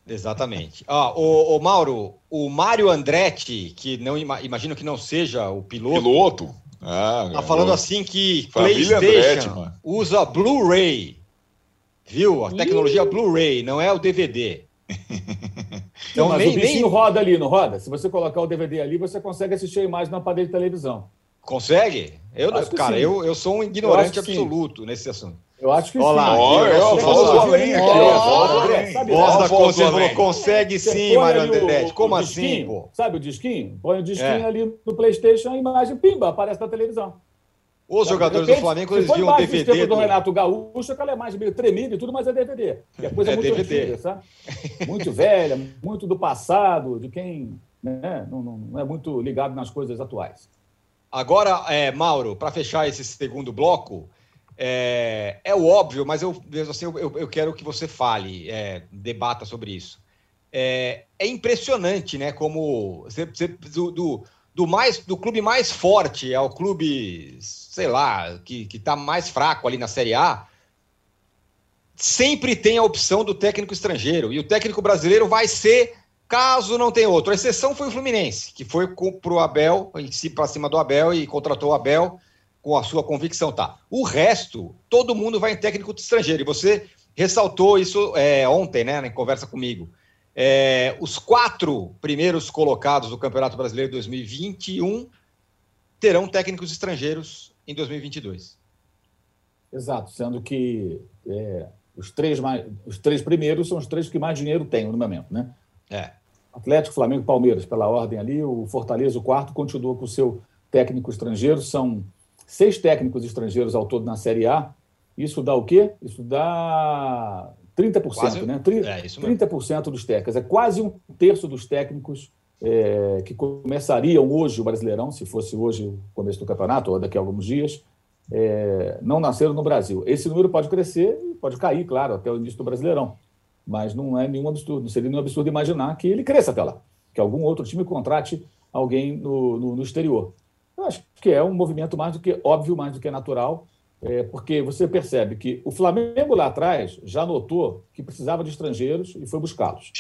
Exatamente. Ah, o, o, Mauro, o Mário Andretti, que não imagino que não seja o piloto. Piloto? Ah, tá falando assim que Família PlayStation Andretti, usa Blu-ray. Viu? A tecnologia Blu-ray, não é o DVD. então, mas nem, o bichinho nem... roda ali, não roda? Se você colocar o DVD ali, você consegue assistir a imagem na parede de televisão. Consegue? Eu, cara, eu, eu sou um ignorante absoluto sim. nesse assunto. Eu acho que Olá, sim. Olha lá, do além aqui. Da consciência consegue sim, Mário Andretti. Como o assim, pô? Sabe o disquinho? Põe o disquinho é. ali no Playstation, a imagem, pimba, aparece na televisão. Os jogadores repente, do Flamengo, eles viam DVD. do Renato Gaúcho, aquela imagem meio tremida e tudo, mas é DVD. É coisa é muito DVD. antiga, sabe? Muito velha, muito do passado, de quem né, não, não, não é muito ligado nas coisas atuais. Agora, é, Mauro, para fechar esse segundo bloco, é, é óbvio, mas eu, assim, eu, eu quero que você fale, é, debata sobre isso. É, é impressionante, né? Como você, você, do, do, do, mais, do clube mais forte ao clube, sei lá, que, que tá mais fraco ali na Série A, sempre tem a opção do técnico estrangeiro. E o técnico brasileiro vai ser Caso não tenha outro. A exceção foi o Fluminense, que foi para o Abel, para cima do Abel e contratou o Abel com a sua convicção. Tá. O resto, todo mundo vai em técnico estrangeiro. E você ressaltou isso é, ontem, né, em conversa comigo. É, os quatro primeiros colocados do Campeonato Brasileiro 2021 terão técnicos estrangeiros em 2022. Exato, sendo que é, os, três mais, os três primeiros são os três que mais dinheiro têm no momento, né? É. Atlético, Flamengo Palmeiras, pela ordem ali. O Fortaleza, o quarto, continua com o seu técnico estrangeiro. São seis técnicos estrangeiros ao todo na Série A. Isso dá o quê? Isso dá 30%, quase, né? 30%, é, 30% dos técnicos. É quase um terço dos técnicos é, que começariam hoje o Brasileirão, se fosse hoje o começo do campeonato, ou daqui a alguns dias, é, não nasceram no Brasil. Esse número pode crescer e pode cair, claro, até o início do Brasileirão mas não é nenhum absurdo, não seria nenhum absurdo imaginar que ele cresça até lá, que algum outro time contrate alguém no, no, no exterior. Eu acho que é um movimento mais do que óbvio, mais do que natural, é, porque você percebe que o Flamengo lá atrás já notou que precisava de estrangeiros e foi buscá-los.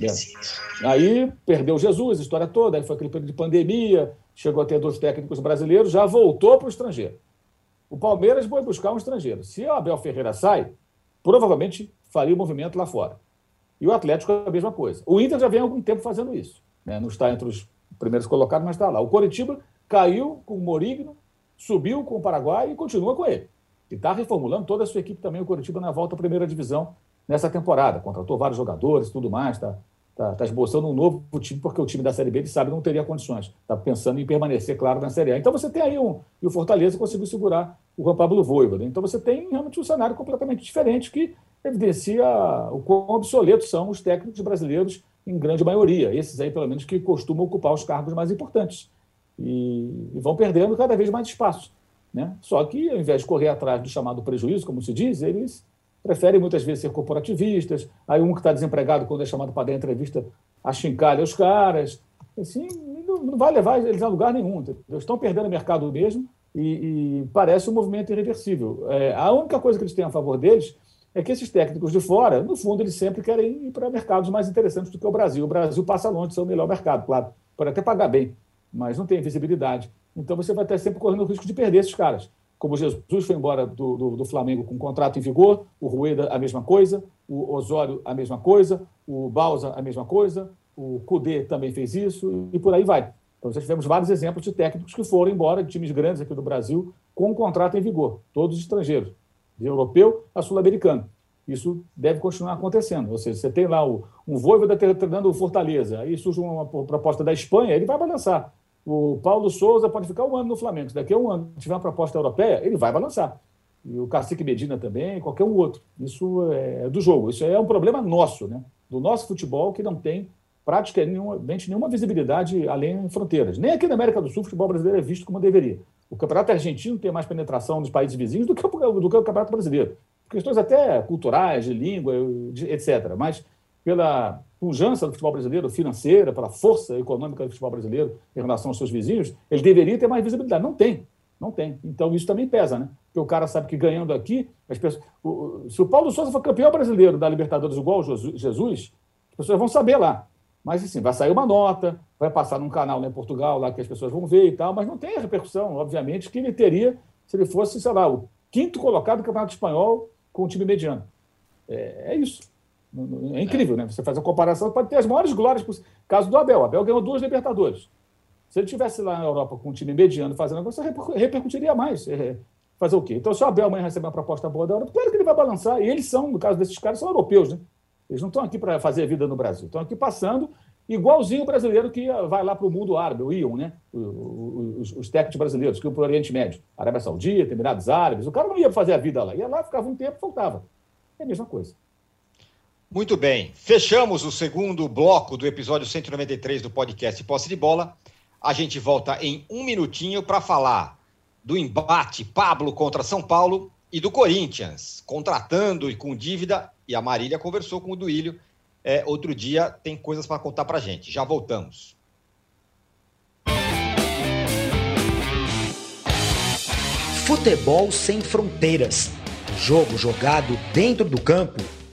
É. Aí perdeu Jesus, a história toda, aí foi aquele período de pandemia, chegou a ter dois técnicos brasileiros, já voltou para o estrangeiro. O Palmeiras foi buscar um estrangeiro. Se o Abel Ferreira sai, provavelmente faria o movimento lá fora. E o Atlético é a mesma coisa. O Inter já vem há algum tempo fazendo isso. Né? Não está entre os primeiros colocados, mas está lá. O Coritiba caiu com o Morigno, subiu com o Paraguai e continua com ele. E está reformulando toda a sua equipe também, o Coritiba, na volta à primeira divisão nessa temporada. Contratou vários jogadores tudo mais, está tá, tá esboçando um novo time, porque o time da Série B, ele sabe, não teria condições. Está pensando em permanecer, claro, na Série A. Então você tem aí um. E o Fortaleza conseguiu segurar o Juan Pablo Voivoda. Então você tem realmente um cenário completamente diferente que evidencia o quão obsoletos são os técnicos brasileiros, em grande maioria, esses aí, pelo menos, que costumam ocupar os cargos mais importantes. E, e vão perdendo cada vez mais espaço. Né? Só que, ao invés de correr atrás do chamado prejuízo, como se diz, eles preferem muitas vezes ser corporativistas. Aí, um que está desempregado, quando é chamado para dar entrevista, achincalha os caras. Assim, não, não vai levar eles a lugar nenhum. Eles estão perdendo o mercado mesmo e, e parece um movimento irreversível. É, a única coisa que eles têm a favor deles é que esses técnicos de fora, no fundo, eles sempre querem ir para mercados mais interessantes do que o Brasil. O Brasil passa longe de ser o melhor mercado, claro. Pode até pagar bem, mas não tem visibilidade. Então você vai estar sempre correndo o risco de perder esses caras. Como Jesus foi embora do, do, do Flamengo com um contrato em vigor, o Rueda a mesma coisa, o Osório a mesma coisa, o Balsa a mesma coisa, o Cudê também fez isso e por aí vai. Então, nós tivemos vários exemplos de técnicos que foram embora de times grandes aqui do Brasil com um contrato em vigor, todos estrangeiros de europeu a sul-americano. Isso deve continuar acontecendo. Ou seja, você tem lá o, um Voivoda treinando o Fortaleza, aí surge uma proposta da Espanha, ele vai balançar. O Paulo Souza pode ficar um ano no Flamengo. Se daqui a um ano tiver uma proposta europeia, ele vai balançar. E o Cacique Medina também, qualquer um outro. Isso é do jogo. Isso é um problema nosso, né? do nosso futebol, que não tem praticamente nenhuma visibilidade além de fronteiras. Nem aqui na América do Sul o futebol brasileiro é visto como deveria. O campeonato argentino tem mais penetração nos países vizinhos do que o, do que o campeonato brasileiro. Questões até culturais, de língua, de, etc. Mas pela pujança do futebol brasileiro, financeira, pela força econômica do futebol brasileiro em relação aos seus vizinhos, ele deveria ter mais visibilidade. Não tem. Não tem. Então isso também pesa, né? Porque o cara sabe que ganhando aqui, as pessoas, o, se o Paulo Souza for campeão brasileiro da Libertadores igual o Jesus, as pessoas vão saber lá. Mas, assim, vai sair uma nota, vai passar num canal lá em Portugal, lá que as pessoas vão ver e tal, mas não tem a repercussão, obviamente, que ele teria se ele fosse, sei lá, o quinto colocado do Campeonato Espanhol com um time mediano. É, é isso. É incrível, né? Você faz a comparação, pode ter as maiores glórias. Caso do Abel. O Abel ganhou duas Libertadores. Se ele estivesse lá na Europa com um time mediano fazendo coisa, repercutiria mais. É, fazer o quê? Então, se o Abel amanhã receber uma proposta boa da Europa, claro que ele vai balançar. E eles são, no caso desses caras, são europeus, né? Eles não estão aqui para fazer vida no Brasil. Estão aqui passando, igualzinho o brasileiro que vai lá para o mundo árabe, o ION, né? Os, os técnicos brasileiros que iam para o Oriente Médio, Arábia Saudita, Emirados Árabes. O cara não ia fazer a vida lá. Ia lá, ficava um tempo, voltava. É a mesma coisa. Muito bem. Fechamos o segundo bloco do episódio 193 do podcast Posse de Bola. A gente volta em um minutinho para falar do embate Pablo contra São Paulo e do Corinthians, contratando e com dívida. E a Marília conversou com o Duílio. É, outro dia tem coisas para contar para gente. Já voltamos. Futebol sem fronteiras. Jogo jogado dentro do campo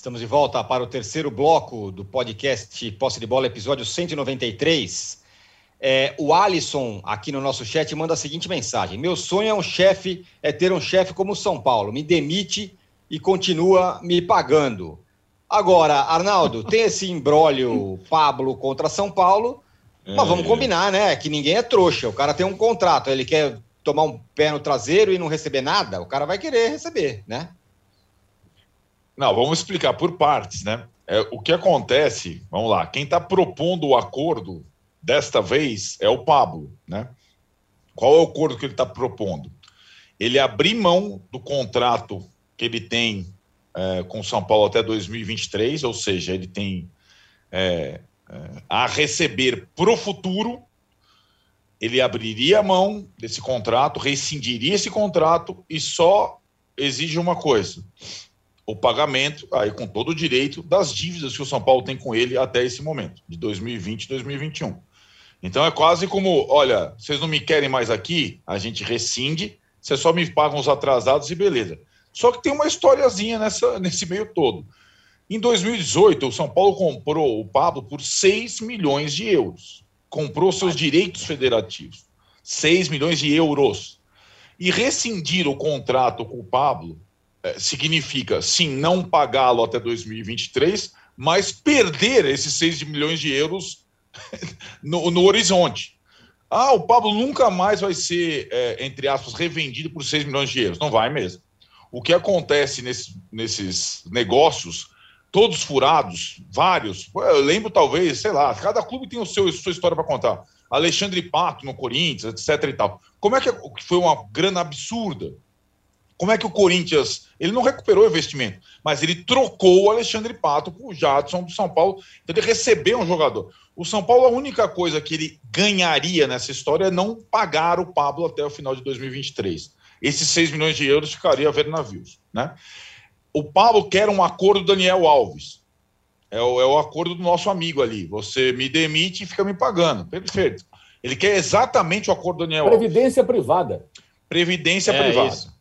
Estamos de volta para o terceiro bloco do podcast Posse de Bola, episódio 193. É, o Alisson, aqui no nosso chat, manda a seguinte mensagem: Meu sonho é um chefe, é ter um chefe como o São Paulo. Me demite e continua me pagando. Agora, Arnaldo, tem esse imbróglio Pablo contra São Paulo, mas vamos é. combinar, né? Que ninguém é trouxa. O cara tem um contrato, ele quer tomar um pé no traseiro e não receber nada, o cara vai querer receber, né? Não, vamos explicar por partes, né? É, o que acontece, vamos lá, quem está propondo o acordo desta vez é o Pablo, né? Qual é o acordo que ele está propondo? Ele abrir mão do contrato que ele tem é, com São Paulo até 2023, ou seja, ele tem é, é, a receber para o futuro, ele abriria a mão desse contrato, rescindiria esse contrato e só exige uma coisa: o pagamento, aí com todo o direito, das dívidas que o São Paulo tem com ele até esse momento, de 2020 e 2021. Então é quase como: olha, vocês não me querem mais aqui, a gente rescinde, vocês só me pagam os atrasados e beleza. Só que tem uma historiazinha nessa, nesse meio todo. Em 2018, o São Paulo comprou o Pablo por 6 milhões de euros. Comprou seus direitos federativos. 6 milhões de euros. E rescindir o contrato com o Pablo significa, sim, não pagá-lo até 2023, mas perder esses 6 milhões de euros no, no, horizonte. Ah, o Pablo nunca mais vai ser, é, entre aspas, revendido por 6 milhões de euros. Não vai mesmo. O que acontece nesse, nesses negócios, todos furados, vários, eu lembro talvez, sei lá, cada clube tem o seu sua história para contar. Alexandre Pato no Corinthians, etc e tal. Como é que foi uma grana absurda? Como é que o Corinthians. Ele não recuperou o investimento, mas ele trocou o Alexandre Pato por Jadson do São Paulo. Então ele recebeu um jogador. O São Paulo, a única coisa que ele ganharia nessa história é não pagar o Pablo até o final de 2023. Esses 6 milhões de euros ficaria a ver navios. Né? O Pablo quer um acordo do Daniel Alves. É o, é o acordo do nosso amigo ali. Você me demite e fica me pagando. Perfeito. Ele quer exatamente o acordo do Daniel Previdência Alves. privada. Previdência é privada. Isso.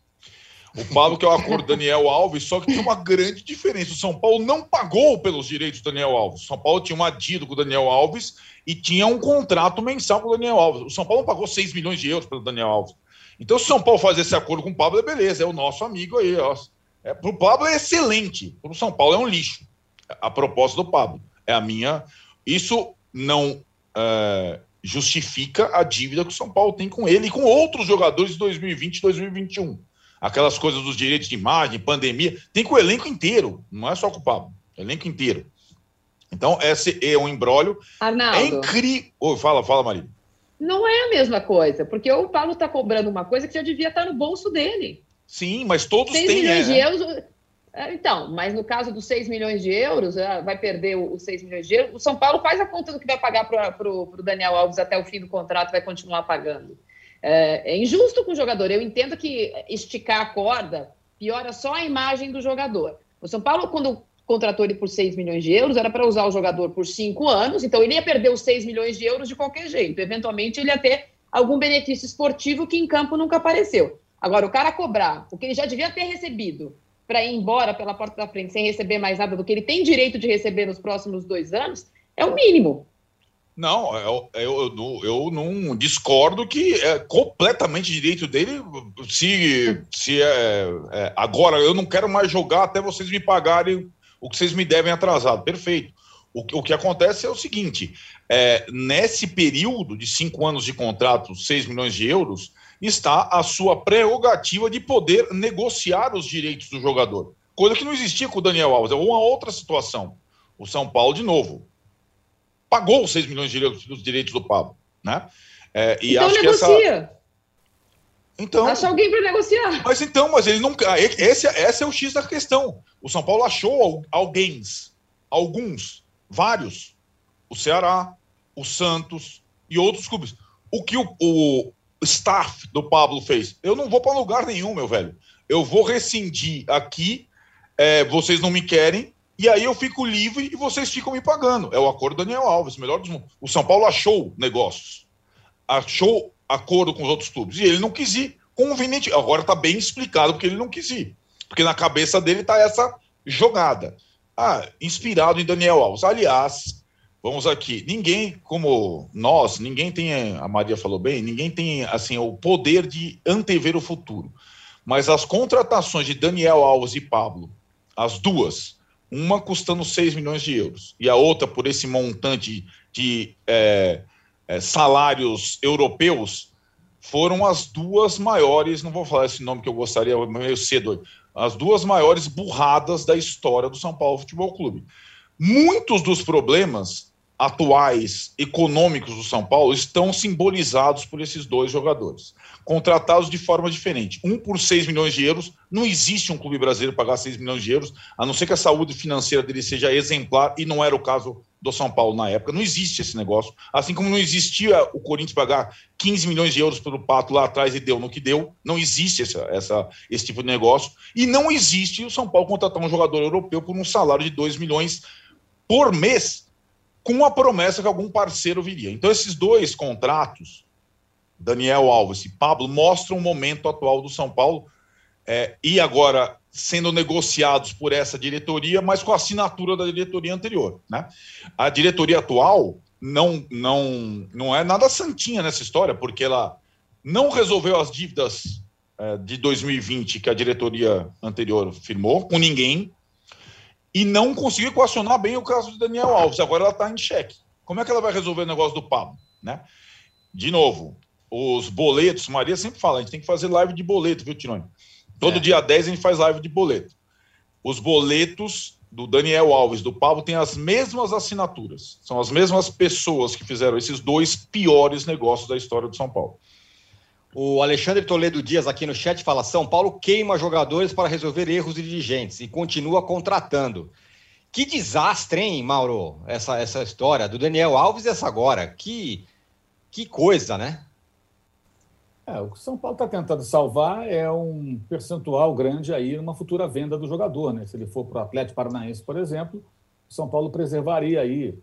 O Pablo, que é o acordo Daniel Alves, só que tinha uma grande diferença. O São Paulo não pagou pelos direitos do Daniel Alves. O São Paulo tinha uma dívida com o Daniel Alves e tinha um contrato mensal com o Daniel Alves. O São Paulo pagou 6 milhões de euros pelo Daniel Alves. Então, se o São Paulo fazer esse acordo com o Pablo, é beleza, é o nosso amigo aí. Ó. É, para o Pablo é excelente, para o São Paulo é um lixo. A proposta do Pablo é a minha. Isso não é, justifica a dívida que o São Paulo tem com ele e com outros jogadores de 2020 e 2021 aquelas coisas dos direitos de imagem, pandemia, tem com o elenco inteiro, não é só com o Pablo, elenco inteiro. Então, esse é um embrólio. Arnaldo. É incrível. Oh, fala, fala, Maria. Não é a mesma coisa, porque o Paulo está cobrando uma coisa que já devia estar no bolso dele. Sim, mas todos 6 têm. milhões é, de euros. é, Então, mas no caso dos 6 milhões de euros, ah, vai perder os 6 milhões de euros. O São Paulo faz a conta do que vai pagar para o Daniel Alves até o fim do contrato, vai continuar pagando. É, é injusto com o jogador. Eu entendo que esticar a corda piora só a imagem do jogador. O São Paulo, quando contratou ele por 6 milhões de euros, era para usar o jogador por 5 anos, então ele ia perder os 6 milhões de euros de qualquer jeito. Eventualmente, ele ia ter algum benefício esportivo que em campo nunca apareceu. Agora, o cara cobrar o que ele já devia ter recebido para ir embora pela porta da frente sem receber mais nada do que ele tem direito de receber nos próximos dois anos, é o mínimo. Não, eu, eu, eu não- eu não discordo que é completamente direito dele. Se, se é, é, agora eu não quero mais jogar até vocês me pagarem o que vocês me devem atrasado. Perfeito. O, que- o que acontece é o seguinte: é, nesse período de cinco anos de contrato, 6 milhões de euros, está a sua prerrogativa de poder negociar os direitos do jogador. Coisa que não existia com o Daniel Alves. É uma outra situação. O São Paulo, de novo, pagou os 6 milhões de euros dos direitos do Pablo, né? É, e então acho que essa. negocia. Então, Acha alguém para negociar. mas então, mas ele não. ah, Esse, esse é o X da questão. O São Paulo achou al- alguém, alguns, vários. O Ceará, o Santos e outros clubes. O que o, o staff do Pablo fez? Eu não vou para lugar nenhum, meu velho. Eu vou rescindir aqui, é, vocês não me querem, e aí eu fico livre e vocês ficam me pagando. É o acordo do Daniel Alves, melhor dos mundos. O São Paulo achou negócios, achou acordo com os outros clubes, e ele não quis ir. Conveniente. Agora está bem explicado porque ele não quis ir. Porque na cabeça dele está essa jogada. Ah, inspirado em Daniel Alves. Aliás, vamos aqui. Ninguém, como nós, ninguém tem, a Maria falou bem, ninguém tem assim o poder de antever o futuro. Mas as contratações de Daniel Alves e Pablo, as duas, uma custando 6 milhões de euros e a outra por esse montante de é, é, salários europeus, foram as duas maiores, não vou falar esse nome que eu gostaria, meio cedo, as duas maiores burradas da história do São Paulo Futebol Clube. Muitos dos problemas atuais econômicos do São Paulo estão simbolizados por esses dois jogadores, contratados de forma diferente. Um por 6 milhões de euros, não existe um clube brasileiro pagar 6 milhões de euros, a não ser que a saúde financeira dele seja exemplar, e não era o caso do São Paulo na época. Não existe esse negócio. Assim como não existia o Corinthians pagar 15 milhões de euros pelo Pato lá atrás e deu no que deu, não existe essa, essa, esse tipo de negócio. E não existe o São Paulo contratar um jogador europeu por um salário de 2 milhões por mês, com a promessa que algum parceiro viria. Então, esses dois contratos, Daniel Alves e Pablo, mostram o momento atual do São Paulo é, e agora sendo negociados por essa diretoria, mas com a assinatura da diretoria anterior. Né? A diretoria atual não, não, não é nada santinha nessa história, porque ela não resolveu as dívidas é, de 2020 que a diretoria anterior firmou com ninguém e não conseguiu equacionar bem o caso de Daniel Alves. Agora ela está em xeque. Como é que ela vai resolver o negócio do Pablo? Né? De novo, os boletos, Maria sempre fala, a gente tem que fazer live de boleto, viu, Tirone? Todo É. dia 10 a gente faz live de boleto. Os boletos do Daniel Alves, do Pablo, têm as mesmas assinaturas. São as mesmas pessoas que fizeram esses dois piores negócios da história do São Paulo. O Alexandre Toledo Dias aqui no chat fala: São Paulo queima jogadores para resolver erros de dirigentes e continua contratando. Que desastre, hein, Mauro? Essa, essa história do Daniel Alves e essa agora. Que, que coisa, né? É, o que o São Paulo está tentando salvar é um percentual grande aí numa futura venda do jogador. Né? Se ele for para o Atlético Paranaense, por exemplo, o São Paulo preservaria aí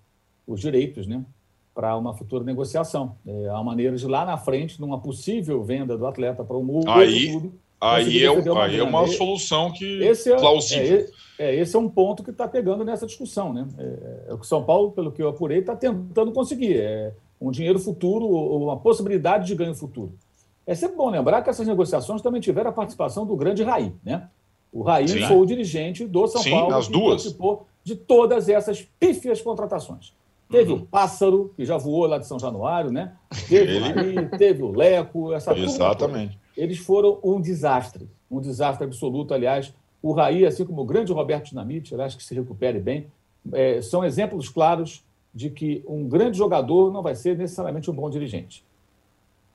os direitos né? para uma futura negociação. É a maneira de lá na frente, numa possível venda do atleta para um outro Aí- clube. Aí é, aí é uma solução que Esse é, plausível. é, é, esse é um ponto que está pegando nessa discussão. Né? É, é o que o São Paulo, pelo que eu apurei, está tentando conseguir. É um dinheiro futuro, ou uma possibilidade de ganho futuro. É sempre bom lembrar que essas negociações também tiveram a participação do grande Raí. Né? O Raí Sim. foi o dirigente do São Sim, Paulo que duas. participou de todas essas pífias contratações. Teve Uhum. o Pássaro, que já voou lá de São Januário, né? Teve Ele- o Raí, teve o Leco, essa turma Exatamente. eles foram um desastre, um desastre absoluto. Aliás, o Raí, assim como o grande Roberto Dinamite, eu acho que se recupere bem, é, são exemplos claros de que um grande jogador não vai ser necessariamente um bom dirigente.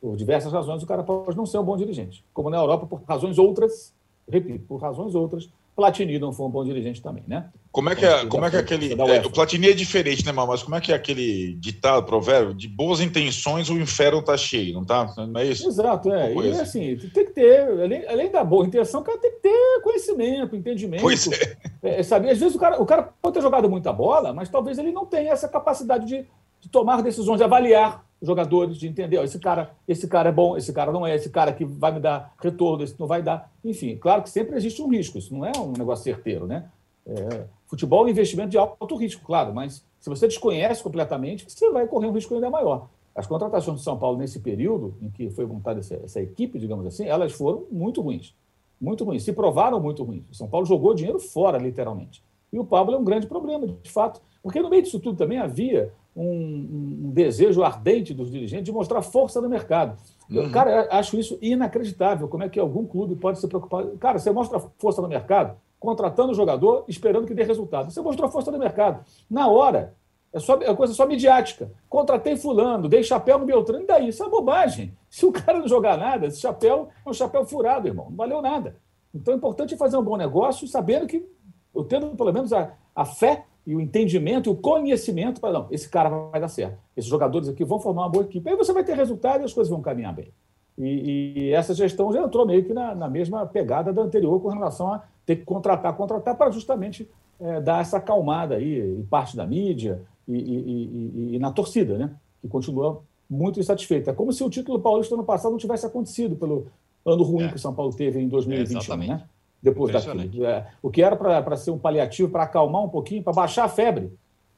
Por diversas razões, o cara pode não ser um bom dirigente. Como na Europa, por razões outras, repito, por razões outras, Platini não foi um bom dirigente também, né? Como é que é, como é, que é aquele. É, o Platini é diferente, né, Mas como é que é aquele ditado, provérbio? De boas intenções o inferno tá cheio, não tá? Não é isso? Exato, é. E assim, tem que ter, além, além da boa intenção, o cara tem que ter conhecimento, entendimento. Pois é. é saber, às vezes o cara, o cara pode ter jogado muita bola, mas talvez ele não tenha essa capacidade de, de tomar decisões, de avaliar jogadores, de entender, ó, esse cara, esse cara é bom, esse cara não é, esse cara que vai me dar retorno, esse não vai dar. Enfim, claro que sempre existe um risco, isso não é um negócio certeiro, né? É, futebol é um investimento de alto risco, claro, mas se você desconhece completamente, você vai correr um risco ainda maior. As contratações de São Paulo nesse período em que foi montada essa, essa equipe, digamos assim, elas foram muito ruins. Muito ruins. Se provaram muito ruins. O São Paulo jogou dinheiro fora, literalmente. E o Pablo é um grande problema, de fato. Porque no meio disso tudo também havia um, um, desejo ardente dos dirigentes de mostrar força no mercado. Eu, uhum. cara, acho isso inacreditável. Como é que algum clube pode se preocupar? Cara, você mostra força no mercado contratando o jogador, esperando que dê resultado. Você mostrou força no mercado. Na hora, é, só, é coisa só midiática. Contratei fulano, dei chapéu no Beltrano, e daí? Isso é bobagem. Se o cara não jogar nada, esse chapéu é um chapéu furado, irmão. Não valeu nada. Então é importante fazer um bom negócio, sabendo que, eu tendo pelo menos a, a fé e o entendimento e o conhecimento para não, esse cara vai dar certo. Esses jogadores aqui vão formar uma boa equipe. Aí você vai ter resultado e as coisas vão caminhar bem. E, e essa gestão já entrou meio que na, na, mesma pegada da anterior com relação a ter que contratar, contratar para justamente é, dar essa acalmada aí em parte da mídia e, e, e, na torcida, né? Que continua muito insatisfeita. É como se o título paulista ano passado não tivesse acontecido pelo ano ruim é. que o São Paulo teve em 2021, é, né? Depois daquilo. É, o que era para ser um paliativo, para acalmar um pouquinho, para baixar a febre.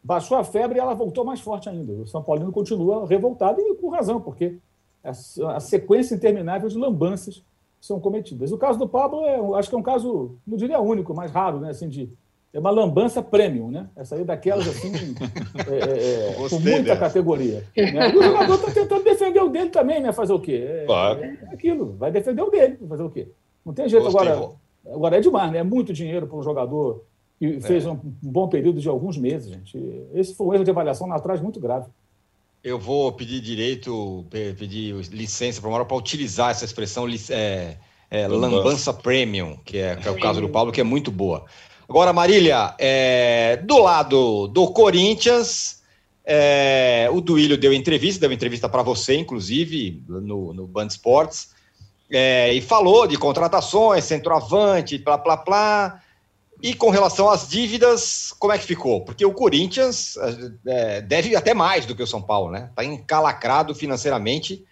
Baixou a febre e ela voltou mais forte ainda. O São Paulino continua revoltado e com razão, porque a, a sequência interminável de lambanças são cometidas. O caso do Pablo, é, acho que é um caso, não diria único, mais raro, né? Assim, de, é uma lambança premium, né? Essa aí daquelas assim, é, é, é com muita dessa. categoria. Né? E o jogador está tentando defender o dele também, né? Fazer o quê? É, claro. é aquilo, vai defender o dele, fazer o quê? Não tem jeito Gostei, agora. Agora é demais, né? É muito dinheiro para um jogador que fez é. um bom período de alguns meses, gente. Esse foi um erro de avaliação lá atrás muito grave. Eu vou pedir direito, pedir licença para uma para utilizar essa expressão é, é, lambança premium, que é, que é, o caso do Paulo, que é muito boa. Agora, Marília, é, do lado do Corinthians, é, o Duílio deu entrevista, deu entrevista para você, inclusive, no, no Band Sports é, e falou de contratações, centroavante, plá, plá, plá. E com relação às dívidas, como é que ficou? Porque o Corinthians é, deve até mais do que o São Paulo, né? Está encalacrado financeiramente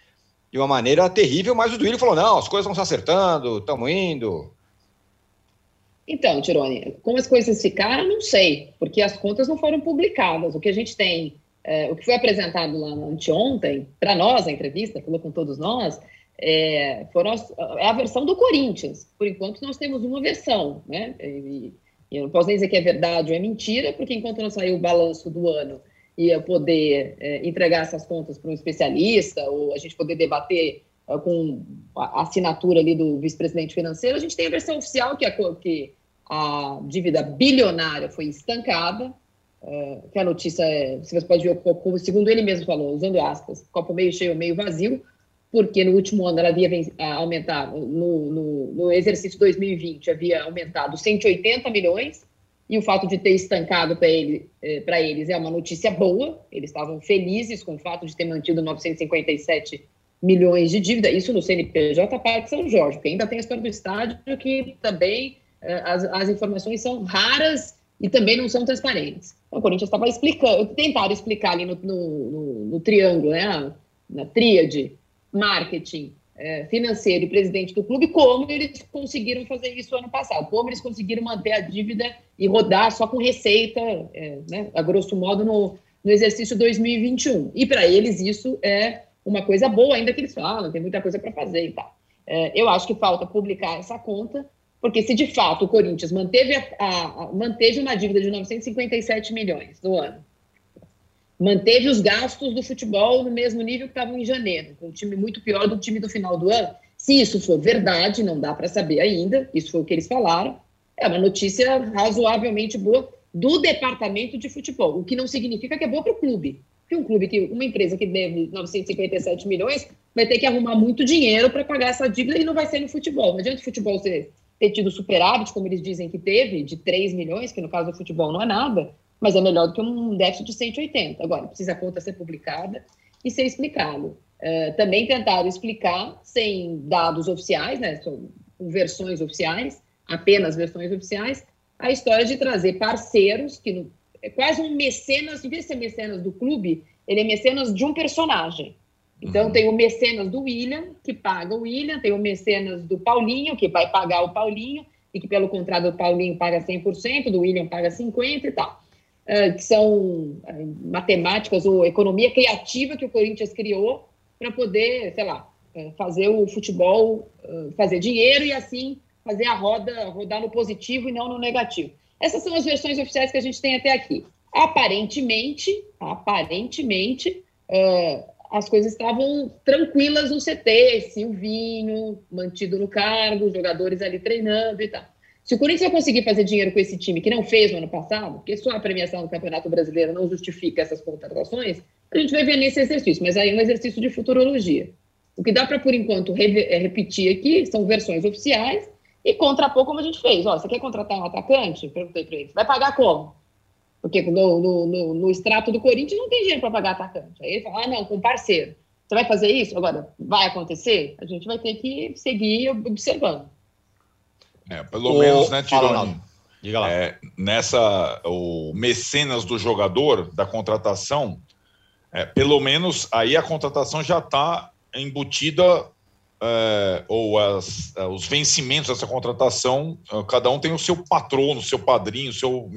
de uma maneira terrível, mas o Duílio falou: não, as coisas estão se acertando, estamos indo. Então, Tirone, como as coisas ficaram, não sei, porque as contas não foram publicadas. O que a gente tem, é, o que foi apresentado lá anteontem, para nós, a entrevista, falou com todos nós, é, foram as, é a versão do Corinthians. Por enquanto, nós temos uma versão, né? E, e eu não posso nem dizer que é verdade ou é mentira, porque enquanto não saiu o balanço do ano e eu poder é, entregar essas contas para um especialista ou a gente poder debater é, com a assinatura ali do vice-presidente financeiro, a gente tem a versão oficial que a, que a dívida bilionária foi estancada, é, que a notícia é, você pode ver, segundo ele mesmo falou, usando aspas, copo meio cheio, meio vazio, porque no último ano ela havia aumentado, no, no, no, exercício 2020 havia aumentado 180 milhões, e o fato de ter estancado para ele, é, eles é uma notícia boa, eles estavam felizes com o fato de ter mantido 957 milhões de dívida, isso no CNPJ Parque São Jorge, porque ainda tem a história do estádio que também é, as, as informações são raras e também não são transparentes. Então, o Corinthians estava explicando, tentaram explicar ali no, no, no, no triângulo, né, na tríade, marketing é, financeiro e presidente do clube, como eles conseguiram fazer isso ano passado, como eles conseguiram manter a dívida e rodar só com receita, é, né, a grosso modo, no, no exercício 2021. E para eles isso é uma coisa boa, ainda que eles falam, tem muita coisa para fazer e tal. É, eu acho que falta publicar essa conta, porque se de fato o Corinthians manteve, a, a, a, manteve uma dívida de 957 milhões no ano, manteve os gastos do futebol no mesmo nível que estavam em janeiro, com um time muito pior do time do final do ano. Se isso for verdade, não dá para saber ainda, isso foi o que eles falaram, é uma notícia razoavelmente boa, do departamento de futebol, o que não significa que é bom para o clube. Porque um clube que, uma empresa que deve 957 milhões, vai ter que arrumar muito dinheiro para pagar essa dívida e não vai ser no futebol. Não adianta o futebol ter tido superávit, como eles dizem que teve, de 3 milhões, que no caso do futebol não é nada, mas é melhor do que um déficit de 180. Agora, precisa a conta ser publicada e ser explicado. Uh, também tentaram explicar, sem dados oficiais, né, com versões oficiais, apenas versões oficiais, a história de trazer parceiros, que é quase um mecenas, em vez de ser mecenas do clube, ele é mecenas de um personagem. Então, uhum. tem o mecenas do William, que paga o William, tem o mecenas do Paulinho, que vai pagar o Paulinho, e que, pelo contrato do Paulinho, paga 100%, do William paga 50% e tal. Uh, que são uh, matemáticas ou economia criativa que o Corinthians criou para poder, sei lá, uh, fazer o futebol fazer dinheiro e assim fazer a roda rodar no positivo e não no negativo. Essas são as versões oficiais que a gente tem até aqui. Aparentemente, aparentemente, as coisas estavam tranquilas no CT, Silvinho mantido no cargo, jogadores ali treinando e tal. Se o Corinthians vai conseguir fazer dinheiro com esse time que não fez no ano passado, porque só a premiação do Campeonato Brasileiro não justifica essas contratações, a gente vai ver nesse exercício, mas aí é um exercício de futurologia. O que dá para, por enquanto, re é, repetir aqui são versões oficiais e contrapor como a gente fez. Ó, você quer contratar um atacante? Perguntei para ele. Vai pagar como? Porque no, no, no, no, extrato do Corinthians não tem dinheiro para pagar atacante. Aí ele fala, ah, não, com parceiro. Você vai fazer isso? Agora, vai acontecer? A gente vai ter que seguir observando. É, pelo o... menos, né, Tironi? Diga lá. É, nessa, o mecenas do jogador, da contratação, é, pelo menos aí a contratação já está embutida, é, ou as, é, os vencimentos dessa contratação, é, cada um tem o seu patrono, o seu padrinho, o seu.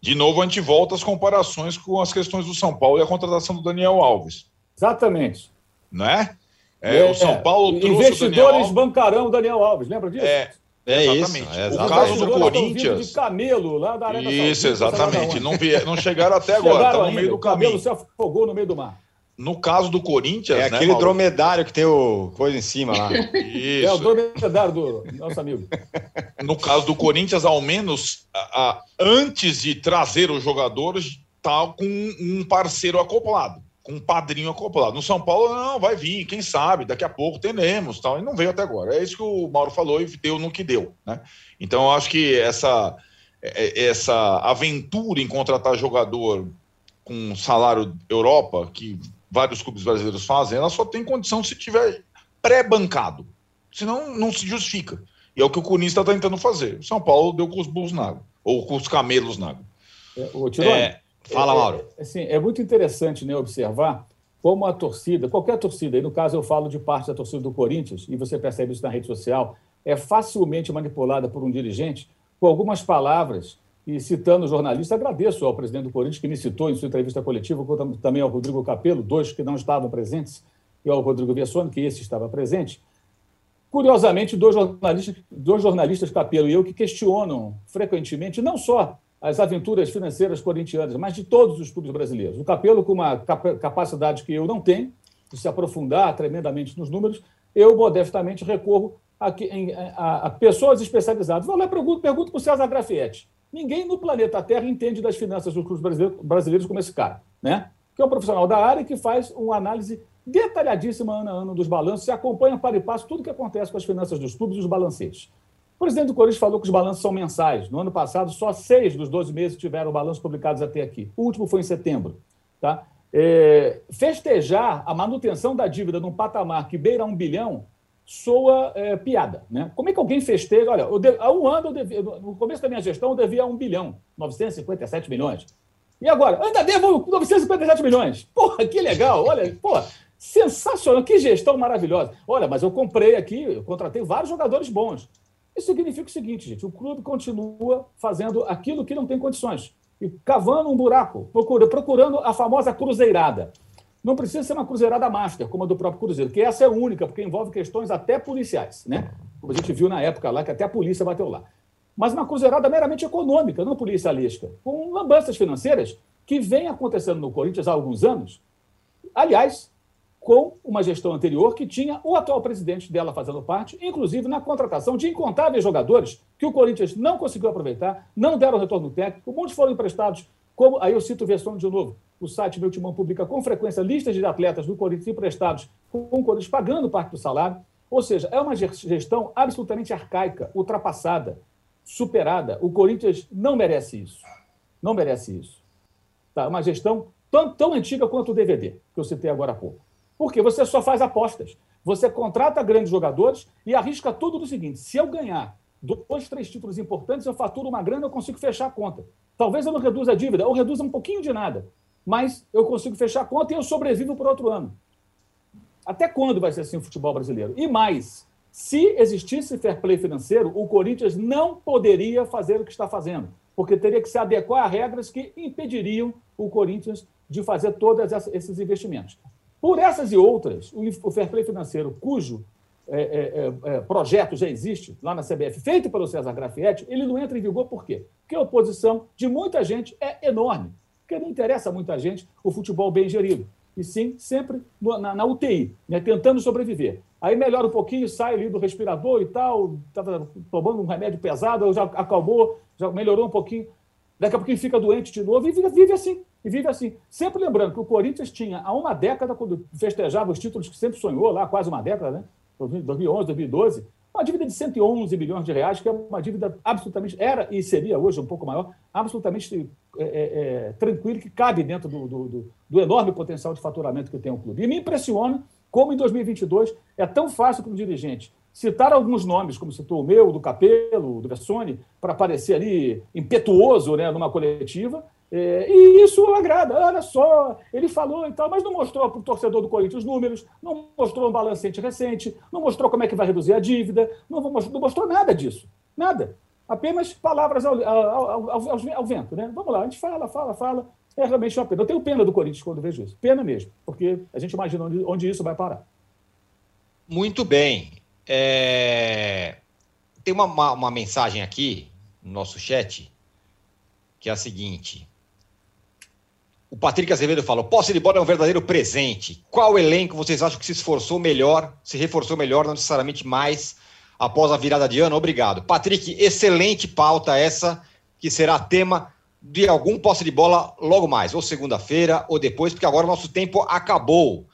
De novo, a gente volta às comparações com as questões do São Paulo e a contratação do Daniel Alves. Exatamente. Né? É, o São Paulo trouxe Investidores bancarão o Daniel Alves, lembra disso? É, é exatamente. Isso, é exatamente. O caso do Corinthians. De camelo lá da Arena Isso, exatamente. Não, vi, não chegaram até agora, estão no meio do caminho. O camelo se afogou no meio do mar. No caso do Corinthians. É né, aquele Mauro? dromedário que tem o coisa em cima lá. Isso. É o dromedário do nosso amigo. No caso do Corinthians, ao menos, a, a, antes de trazer os jogadores, tá com um parceiro acoplado com um padrinho acoplado. No São Paulo, não, vai vir, quem sabe, daqui a pouco teremos, tal, e não veio até agora. É isso que o Mauro falou e deu no que deu, né? Então, eu acho que essa, é, essa aventura em contratar jogador com salário Europa, que vários clubes brasileiros fazem, ela só tem condição se tiver pré-bancado, senão não se justifica. E é o que o Corinthians está tentando fazer. O São Paulo deu com os bulls na água, ou com os camelos na água. É, é, Fala, é, Mauro. É, assim, é muito interessante né, observar como a torcida, qualquer torcida, e no caso eu falo de parte da torcida do Corinthians, e você percebe isso na rede social, é facilmente manipulada por um dirigente com algumas palavras. E citando o jornalista, agradeço ao presidente do Corinthians que me citou em sua entrevista coletiva, também ao Rodrigo Capello, dois que não estavam presentes, e ao Rodrigo Vessone, que esse estava presente. Curiosamente, dois jornalistas, dois jornalistas Capello e eu, que questionam frequentemente, não só as aventuras financeiras corintianas, mas de todos os clubes brasileiros. O Capelo, com uma capacidade que eu não tenho, de se aprofundar tremendamente nos números, eu modestamente recorro a, a, a pessoas especializadas. Vou lá e pergunto, pergunto para o César Grafietti. Ninguém no planeta Terra entende das finanças dos clubes brasileiros, brasileiros como esse cara, né? que é um profissional da área que faz uma análise detalhadíssima ano a ano dos balanços e acompanha para e passo tudo o que acontece com as finanças dos clubes e os balancetes. O presidente do Corinthians falou que os balanços são mensais. No ano passado, só seis dos 12 meses tiveram balanços publicados até aqui. O último foi em setembro. Tá? É, festejar a manutenção da dívida num patamar que beira um bilhão soa é, piada. Né? Como é que alguém festeja? Olha, há um ano, devia, no começo da minha gestão, eu devia um bilhão, 957 milhões. E agora? Ainda devo 957 milhões. Porra, que legal. Olha, porra, sensacional. Que gestão maravilhosa. Olha, mas eu comprei aqui, eu contratei vários jogadores bons. Isso significa o seguinte, gente: o clube continua fazendo aquilo que não tem condições e cavando um buraco, procurando a famosa cruzeirada. Não precisa ser uma cruzeirada master, como a do próprio Cruzeiro, que essa é única, porque envolve questões até policiais, né? Como a gente viu na época lá, que até a polícia bateu lá. Mas uma cruzeirada meramente econômica, não policialística, com lambanças financeiras que vem acontecendo no Corinthians há alguns anos. Aliás, com uma gestão anterior que tinha o atual presidente dela fazendo parte, inclusive na contratação de incontáveis jogadores que o Corinthians não conseguiu aproveitar, não deram retorno técnico, muitos foram emprestados. Como, aí eu cito o Versão de novo. O site Meu Timão publica com frequência listas de atletas do Corinthians emprestados com o Corinthians pagando parte do salário. Ou seja, é uma gestão absolutamente arcaica, ultrapassada, superada. O Corinthians não merece isso. Não merece isso. Tá? Uma gestão tão, tão antiga quanto o DVD, que eu citei agora há pouco. Porque você só faz apostas. Você contrata grandes jogadores e arrisca tudo no seguinte: se eu ganhar dois, três títulos importantes, eu faturo uma grana, eu consigo fechar a conta. Talvez eu não reduza a dívida, ou reduza um pouquinho de nada, mas eu consigo fechar a conta e eu sobrevivo por outro ano. Até quando vai ser assim o futebol brasileiro? E mais, se existisse fair play financeiro, o Corinthians não poderia fazer o que está fazendo, porque teria que se adequar a regras que impediriam o Corinthians de fazer todos esses investimentos. Por essas e outras, o fair play financeiro, cujo é, é, é, é, projeto já existe lá na CBF, feito pelo César Grafietti, ele não entra em vigor por quê? Porque a oposição de muita gente é enorme, porque não interessa a muita gente o futebol bem gerido, e sim sempre na, na UTI, né, tentando sobreviver. Aí melhora um pouquinho, sai ali do respirador e tal, estava tomando um remédio pesado, já acalmou, já melhorou um pouquinho, daqui a pouquinho fica doente de novo e vive, vive assim, e vive assim. Sempre lembrando que o Corinthians tinha, há uma década, quando festejava os títulos que sempre sonhou, lá quase uma década, né? 2011, 2012, uma dívida de 111 milhões de reais, que é uma dívida absolutamente, era e seria hoje um pouco maior, absolutamente é, é, é tranquilo, que cabe dentro do, do, do, enorme potencial de faturamento que tem o clube. E me impressiona como em 2022 é tão fácil como dirigente citar alguns nomes, como citou o meu, do Capelo, do Bessone, para parecer ali impetuoso né, numa coletiva, é, e isso agrada, olha só, ele falou e tal, mas não mostrou para o torcedor do Corinthians os números, não mostrou um balancete recente, não mostrou como é que vai reduzir a dívida, não mostrou, não mostrou nada disso, nada. Apenas palavras ao, ao, ao, ao, vento. Né? Vamos lá, a gente fala, fala, fala. É realmente uma pena. Eu tenho pena do Corinthians quando vejo isso. Pena mesmo, porque a gente imagina onde, onde isso vai parar. Muito bem. É... Tem uma, uma, uma mensagem aqui no nosso chat que é a seguinte: o Patrick Azevedo falou: posse de bola é um verdadeiro presente. Qual elenco vocês acham que se esforçou melhor, se reforçou melhor, não necessariamente mais, após a virada de ano? Obrigado. Patrick, excelente pauta essa, que será tema de algum posse de bola logo mais, ou segunda-feira, ou depois, porque agora o nosso tempo acabou.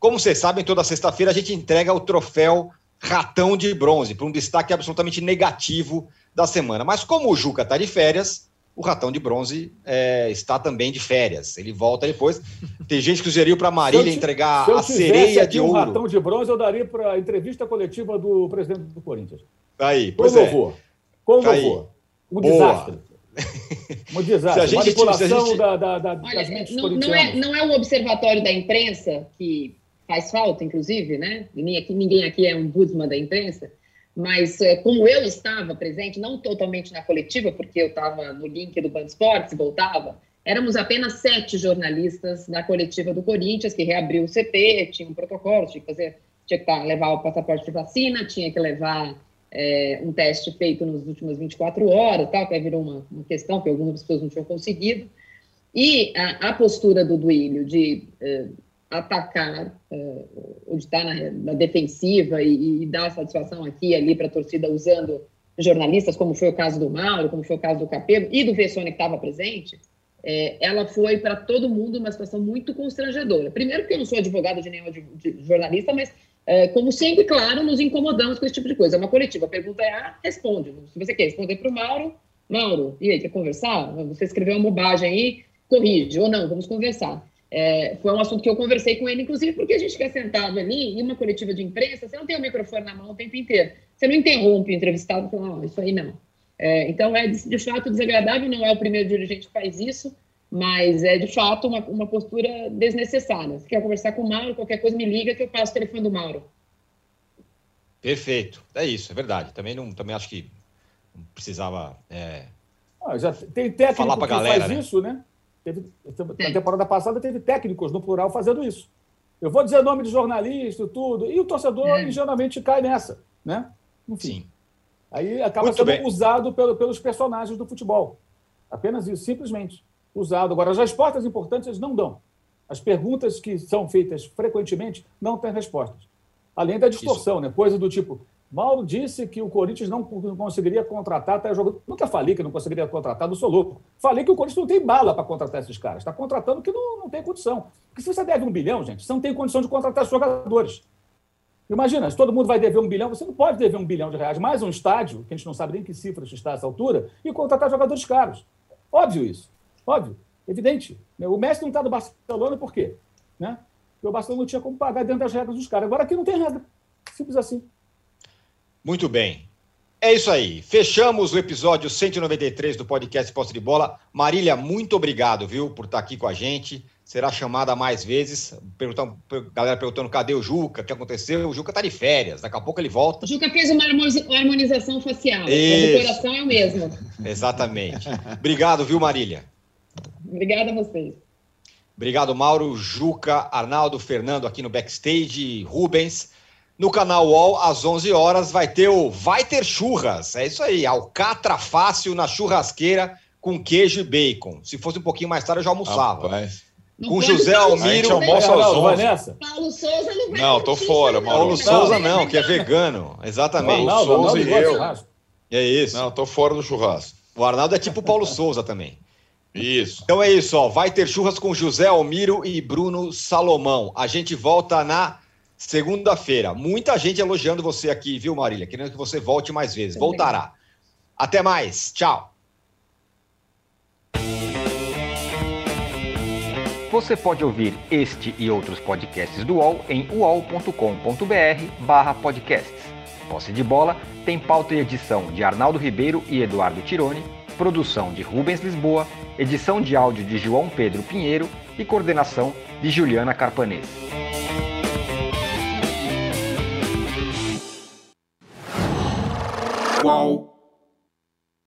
Como vocês sabem, toda sexta-feira a gente entrega o troféu Ratão de Bronze, para um destaque absolutamente negativo da semana. Mas como o Juca está de férias, o ratão de bronze é, está também de férias. Ele volta depois. Tem gente que sugeriu para a Marília entregar a sereia de ouro. O ratão de bronze eu daria para a entrevista coletiva do presidente do Corinthians. Aí, pois Com é. louvor. Com louvor. Um Boa. desastre. Um desastre. Gente, Manipulação gente... da, da, da, Olha, das mentes não, não é, não é o observatório da imprensa que faz falta, inclusive, né? Ninguém aqui, ninguém aqui é um Budman da imprensa mas é, como eu estava presente, não totalmente na coletiva, porque eu estava no link do Band Esportes, voltava, éramos apenas sete jornalistas na coletiva do Corinthians, que reabriu o CT, tinha um protocolo, tinha que fazer, tinha que levar o passaporte de vacina, tinha que levar é, um teste feito nas últimas 24 horas, tal, que aí virou uma, uma questão que algumas pessoas não tinham conseguido. E a, a postura do Duílio de é, atacar, uh, de estar na, na defensiva e, e, dar satisfação aqui e ali para a torcida usando jornalistas, como foi o caso do Mauro, como foi o caso do Capelo e do Vessone que estava presente, é, ela foi para todo mundo uma situação muito constrangedora. Primeiro porque eu não sou advogado de nenhum de jornalista, mas é, como sempre, claro, nos incomodamos com esse tipo de coisa. É uma coletiva. A pergunta é A, responde. Se você quer responder para o Mauro, Mauro, e aí, quer conversar? Você escreveu uma bobagem aí, corrige. Ou não, vamos conversar. É, foi um assunto que eu conversei com ele, inclusive, porque a gente fica sentado ali em uma coletiva de imprensa, você não tem o microfone na mão o tempo inteiro. Você não interrompe o entrevistado e fala, oh, isso aí não. É, então, é de, de, fato desagradável, não é o primeiro dirigente que faz isso, mas é de fato uma, uma postura desnecessária. Se quer conversar com o Mauro, qualquer coisa me liga que eu passo o telefone do Mauro. Perfeito. É isso, é verdade. Também, não, também acho que não precisava. É... Ah, já tem técnico falar pra que galera, faz né? isso, né? Teve, na temporada passada teve técnicos no plural fazendo isso. Eu vou dizer nome de jornalista e tudo, e o torcedor é. geralmente cai nessa, né? Enfim. Sim. Aí acaba Muito sendo bem. usado pelo, pelos personagens do futebol. Apenas isso, simplesmente. Usado. Agora, as respostas importantes eles não dão. As perguntas que são feitas frequentemente não têm respostas. Além da distorção, né? coisa do tipo, Mauro disse que o Corinthians não conseguiria contratar até jogador. Nunca falei que não conseguiria contratar, não sou louco. Falei que o Corinthians não tem bala para contratar esses caras. Está contratando que não, não tem condição. Porque se você deve um bilhão, gente, você não tem condição de contratar jogadores. Imagina, se todo mundo vai dever um bilhão, você não pode dever um bilhão de reais, mais um estádio, que a gente não sabe nem que cifras está essa altura, e contratar jogadores caros. Óbvio isso. Óbvio. Evidente. O Messi não está do Barcelona por quê? Né? Porque o Barcelona não tinha como pagar dentro das regras dos caras. Agora aqui não tem regra. Simples assim. Muito bem. É isso aí. Fechamos o episódio 193 do podcast Posse de Bola. Marília, muito obrigado, viu, por estar aqui com a gente. Será chamada mais vezes. Galera perguntando cadê o Juca, o que aconteceu. O Juca está de férias, daqui a pouco ele volta. O Juca fez uma harmonização facial. Isso. O coração é o mesmo. Exatamente. obrigado, viu, Marília? Obrigada a vocês. Obrigado, Mauro, Juca, Arnaldo, Fernando aqui no backstage, Rubens. No canal UOL, às 11 horas, vai ter o Vai Ter Churras. É isso aí, alcatra fácil na churrasqueira com queijo e bacon. Se fosse um pouquinho mais tarde, eu já almoçava. Rapaz. Com José Almiro. almoça às 11. Nessa. Paulo Souza não vai Não, tô fora, Paulo, Paulo Souza não, que é vegano. Exatamente. Não, não, Souza e eu. É isso. Não, tô fora do churrasco. O Arnaldo é tipo o Paulo Souza também. Isso. Então é isso, ó. Vai ter churras com José Almiro e Bruno Salomão. A gente volta na segunda-feira. Muita gente elogiando você aqui, viu, Marília? Querendo que você volte mais vezes. Voltará. Até mais. Tchau. Você pode ouvir este e outros podcasts do UOL em uol.com.br podcasts. Posse de Bola tem pauta e edição de Arnaldo Ribeiro e Eduardo Tironi, produção de Rubens Lisboa, edição de áudio de João Pedro Pinheiro e coordenação de Juliana Carpanês. Qual?